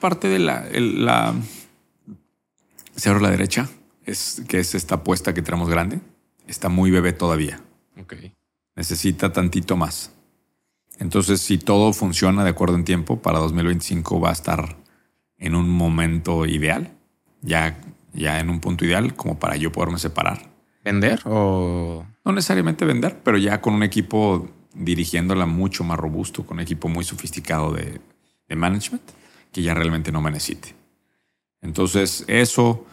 Speaker 2: Parte de la, el- la cero a la derecha, es, que es esta apuesta que tenemos grande, está muy bebé todavía.
Speaker 1: Ok.
Speaker 2: necesita tantito más. Entonces, si todo funciona de acuerdo en tiempo, para 2025 va a estar en un momento ideal, ya, ya en un punto ideal, como para yo poderme separar.
Speaker 1: ¿Vender o
Speaker 2: No necesariamente vender, pero ya con un equipo dirigiéndola mucho más robusto, con un equipo muy sofisticado de, de management, que ya realmente no me necesite. Entonces, eso,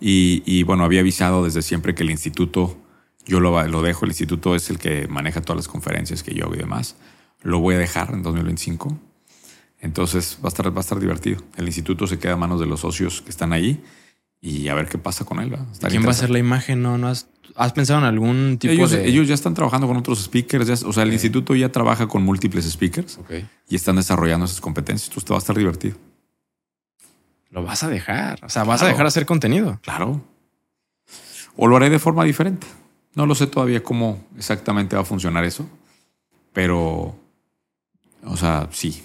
Speaker 2: y, y bueno, había avisado desde siempre que el instituto, yo lo, lo dejo, el instituto es el que maneja todas las conferencias que yo hago y demás, lo voy a dejar en 2025. Entonces va a estar, va a estar divertido. El instituto se queda a manos de los socios que están ahí y a ver qué pasa con él.
Speaker 1: quién va a hacer la imagen? ¿No, no has, has pensado en algún tipo
Speaker 2: Ellos,
Speaker 1: de...?
Speaker 2: ellos ya están trabajando con otros speakers. ya- o sea, el instituto ya trabaja con múltiples speakers y están desarrollando esas competencias. Entonces te va a estar divertido.
Speaker 1: Lo vas a dejar. O sea, vas a dejar hacer contenido.
Speaker 2: Claro. O lo haré de forma diferente. No lo sé todavía cómo exactamente va a funcionar eso. Pero, o sea, sí.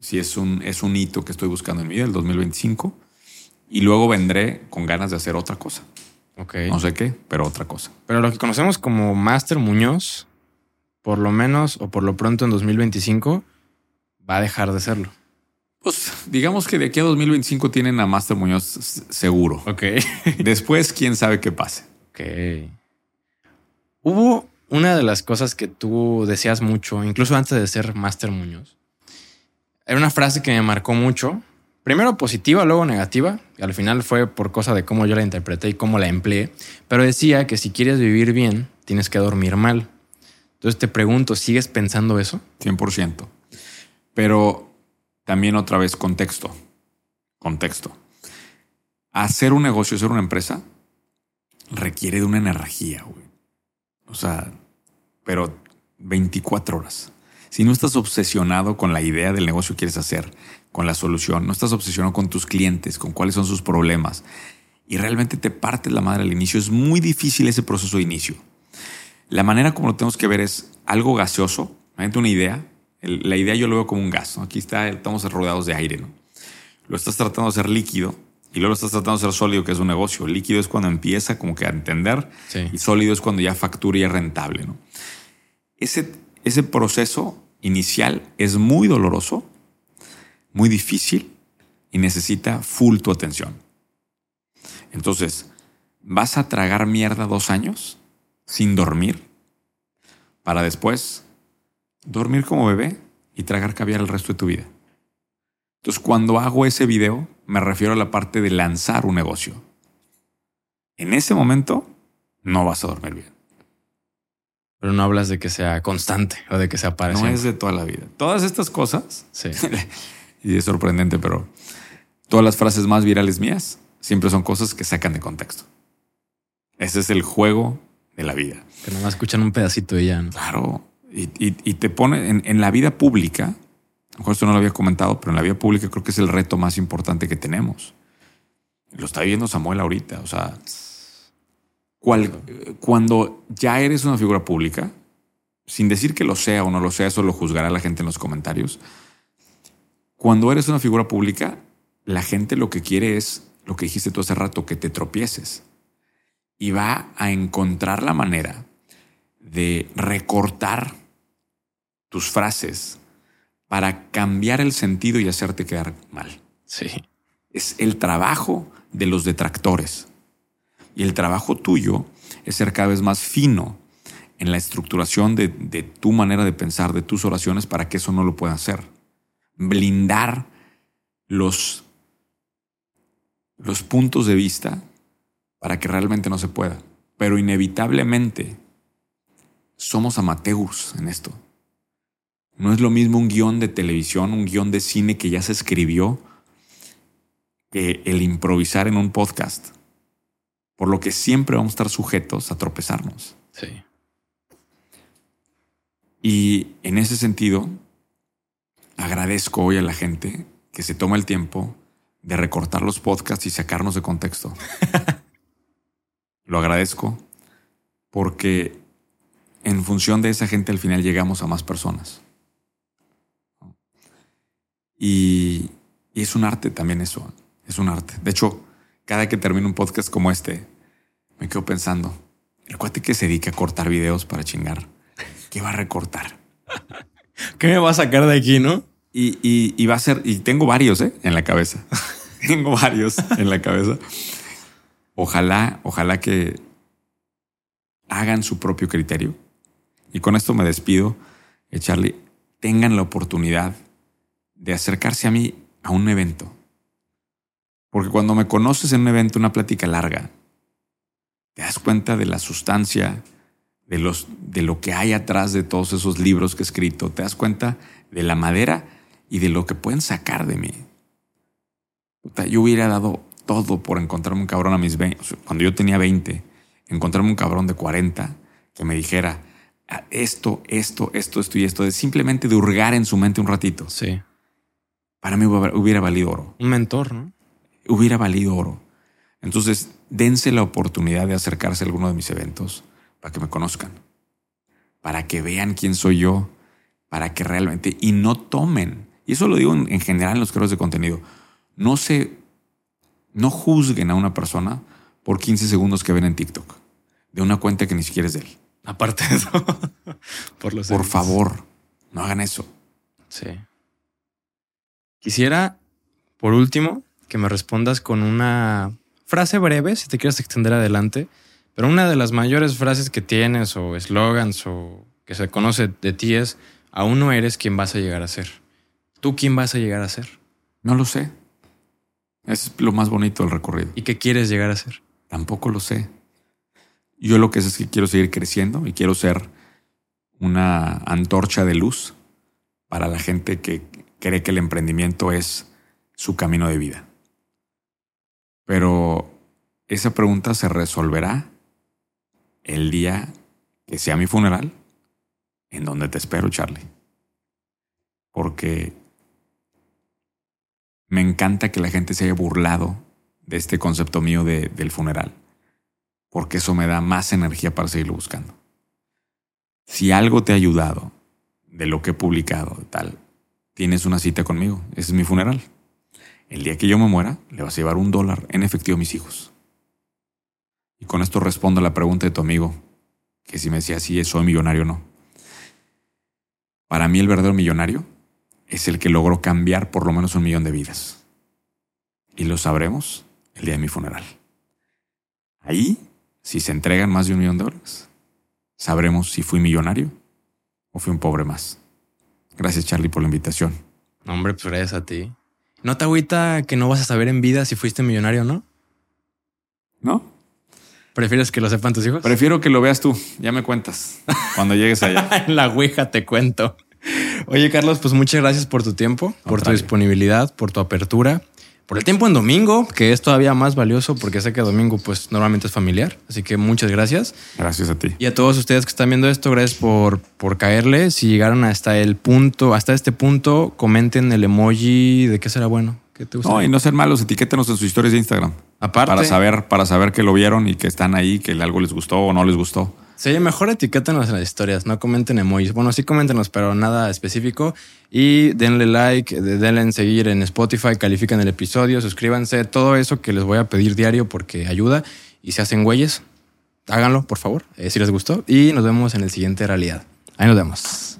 Speaker 2: Sí es un, es un hito que estoy buscando en mi vida, el 2025. Y luego vendré con ganas de hacer otra cosa.
Speaker 1: Ok.
Speaker 2: No sé qué, pero otra cosa.
Speaker 1: Pero lo que conocemos como Master Muñoz, por lo menos o por lo pronto en 2025, va a dejar de serlo.
Speaker 2: Pues digamos que de aquí a 2025 tienen a Master Muñoz seguro.
Speaker 1: Ok.
Speaker 2: Después, quién sabe qué pase.
Speaker 1: ok. Hubo una de las cosas que tú decías mucho, incluso antes de ser Master Muñoz. Era una frase que me marcó mucho. Primero positiva, luego negativa. Y al final fue por cosa de cómo yo la interpreté y cómo la empleé. Pero decía que si quieres vivir bien, tienes que dormir mal. Entonces te pregunto, ¿sigues pensando eso?
Speaker 2: 100%. Pero también otra vez contexto. Contexto. Hacer un negocio, hacer una empresa, requiere de una energía. O sea, pero 24 horas. Si no estás obsesionado con la idea del negocio que quieres hacer, con la solución, no estás obsesionado con tus clientes, con cuáles son sus problemas, y realmente te partes la madre al inicio, es muy difícil ese proceso de inicio. La manera como lo tenemos que ver es algo gaseoso, una idea. El- la idea yo lo veo como un gas. ¿no? Aquí está, estamos rodeados de aire. ¿no? Lo estás tratando de hacer líquido y luego lo estás tratando de hacer sólido, que es un negocio. Líquido es cuando empieza como que a entender
Speaker 1: Sí.
Speaker 2: y sólido es cuando ya factura y es rentable. ¿no? Ese, ese proceso inicial es muy doloroso, muy difícil y necesita full tu atención. Entonces, ¿vas a tragar mierda dos años sin dormir para después dormir como bebé y tragar caviar el resto de tu vida. Entonces, cuando hago ese video, me refiero a la parte de lanzar un negocio. En ese momento, no vas a dormir bien.
Speaker 1: Pero no hablas de que sea constante o de que sea para
Speaker 2: No es de toda la vida. Todas estas cosas,
Speaker 1: Sí.
Speaker 2: y es sorprendente, pero todas las frases más virales mías siempre son cosas que sacan de contexto. Ese es el juego de la vida.
Speaker 1: Que nomás escuchan un pedacito y ya, ¿no?
Speaker 2: Claro. Y, te pone en, la vida pública, a lo mejor esto no lo había comentado, pero en la vida pública creo que es el reto más importante que tenemos. Lo está viviendo Samuel ahorita. O sea, cuando ya eres una figura pública, sin decir que lo sea o no lo sea, eso lo juzgará la gente en los comentarios. Cuando eres una figura pública, la gente lo que quiere es lo que dijiste tú hace rato, que te tropieces. Y va a encontrar la manera de recortar tus frases para cambiar el sentido y hacerte quedar mal.
Speaker 1: Sí.
Speaker 2: Es el trabajo de los detractores. Y el trabajo tuyo es ser cada vez más fino en la estructuración de, de tu manera de pensar, de tus oraciones, para que eso no lo pueda hacer. Blindar los, los puntos de vista para que realmente no se pueda. Pero inevitablemente somos amateurs en esto. No es lo mismo un guion de televisión, un guion de cine que ya se escribió, que el improvisar en un podcast. Por lo que siempre vamos a estar sujetos a tropezarnos.
Speaker 1: Sí.
Speaker 2: Y en ese sentido, agradezco hoy a la gente que se toma el tiempo de recortar los podcasts y sacarnos de contexto. Lo agradezco porque en función de esa gente al final llegamos a más personas. Y, y es un arte también eso, es un arte. De hecho, cada que termino un podcast como este, me quedo pensando, el cuate que se dedica a cortar videos para chingar, ¿qué va a recortar?
Speaker 1: ¿Qué me va a sacar de aquí, no?
Speaker 2: Y, y- y va a ser, y tengo varios ¿eh? en la cabeza. tengo varios en la cabeza. Ojalá, ojalá que hagan su propio criterio. Y con esto me despido. Eh, Charlie, tengan la oportunidad de acercarse a mí a un evento. Porque cuando me conoces en un evento, una plática larga, te das cuenta de la sustancia, de, los, de lo que hay atrás de todos esos libros que he escrito. Te das cuenta de la madera y de lo que pueden sacar de mí. Yo hubiera dado todo por encontrarme un cabrón a mis 20. o sea, cuando yo tenía 20, encontrarme un cabrón de 40 que me dijera "Ah, esto, esto, esto, esto y esto, de simplemente de hurgar en su mente un ratito.
Speaker 1: Sí.
Speaker 2: Para mí hubiera valido oro.
Speaker 1: Un mentor, ¿no?
Speaker 2: Hubiera valido oro. Entonces, dense la oportunidad de acercarse a alguno de mis eventos para que me conozcan, para que vean quién soy yo, para que realmente, y no tomen, y eso lo digo en, en general en los creadores de contenido, no se, no juzguen a una persona por 15 segundos que ven en TikTok, de una cuenta que ni siquiera es de él.
Speaker 1: Aparte de eso. por los
Speaker 2: Por favor, no hagan eso.
Speaker 1: Sí. Quisiera, por último, que me respondas con una frase breve, si te quieres extender adelante, pero una de las mayores frases que tienes o eslogans o que se conoce de ti es, aún no eres quien vas a llegar a ser. ¿Tú quién vas a llegar a ser?
Speaker 2: No lo sé. Es lo más bonito del recorrido.
Speaker 1: ¿Y qué quieres llegar a ser?
Speaker 2: Tampoco lo sé. Yo lo que sé es que quiero seguir creciendo y quiero ser una antorcha de luz para la gente que cree que el emprendimiento es su camino de vida. Pero esa pregunta se resolverá el día que sea mi funeral, en donde te espero, Charlie. Porque me encanta que la gente se haya burlado de este concepto mío de- del funeral, porque eso me da más energía para seguirlo buscando. Si algo te ha ayudado de lo que he publicado, tal, tienes una cita conmigo, ese es mi funeral. El día que yo me muera, le vas a llevar un dólar en efectivo a mis hijos. Y con esto respondo a la pregunta de tu amigo, que si me decía si soy millonario o no. Para mí el verdadero millonario es el que logró cambiar por lo menos un millón de vidas. Y lo sabremos el día de mi funeral. Ahí, si se entregan más de un millón de dólares, sabremos si fui millonario o fui un pobre más. Gracias, Charlie, por la invitación.
Speaker 1: Hombre, pues gracias a ti. ¿No te agüita que no vas a saber en vida si fuiste millonario o no?
Speaker 2: ¿No?
Speaker 1: ¿Prefieres que lo sepan tus hijos?
Speaker 2: Prefiero que lo veas tú. Ya me cuentas cuando llegues allá.
Speaker 1: en la Ouija te cuento. Oye, Carlos, pues muchas gracias por tu tiempo, por tu disponibilidad, por tu apertura, por el tiempo en domingo, que es todavía más valioso porque sé que domingo pues normalmente es familiar. Así que muchas gracias.
Speaker 2: Gracias a ti.
Speaker 1: Y a todos ustedes que están viendo esto, gracias por, por caerle. Si llegaron hasta el punto, hasta este punto, comenten el emoji de qué será bueno. ¿Qué te gusta?
Speaker 2: No, y no ser malos, etiquétenos en sus historias de Instagram.
Speaker 1: Aparte,
Speaker 2: Para saber, para saber que lo vieron y que están ahí, que algo les gustó o no les gustó.
Speaker 1: Sí, mejor etiquétenos en las historias, no comenten emojis. Bueno, sí coméntenos, pero nada específico. Y denle like, de- denle en seguir en Spotify, califican el episodio, suscríbanse, todo eso que les voy a pedir diario porque ayuda. Y si hacen güeyes, háganlo, por favor, eh, si les gustó. Y nos vemos en el siguiente realidad. Ahí nos vemos.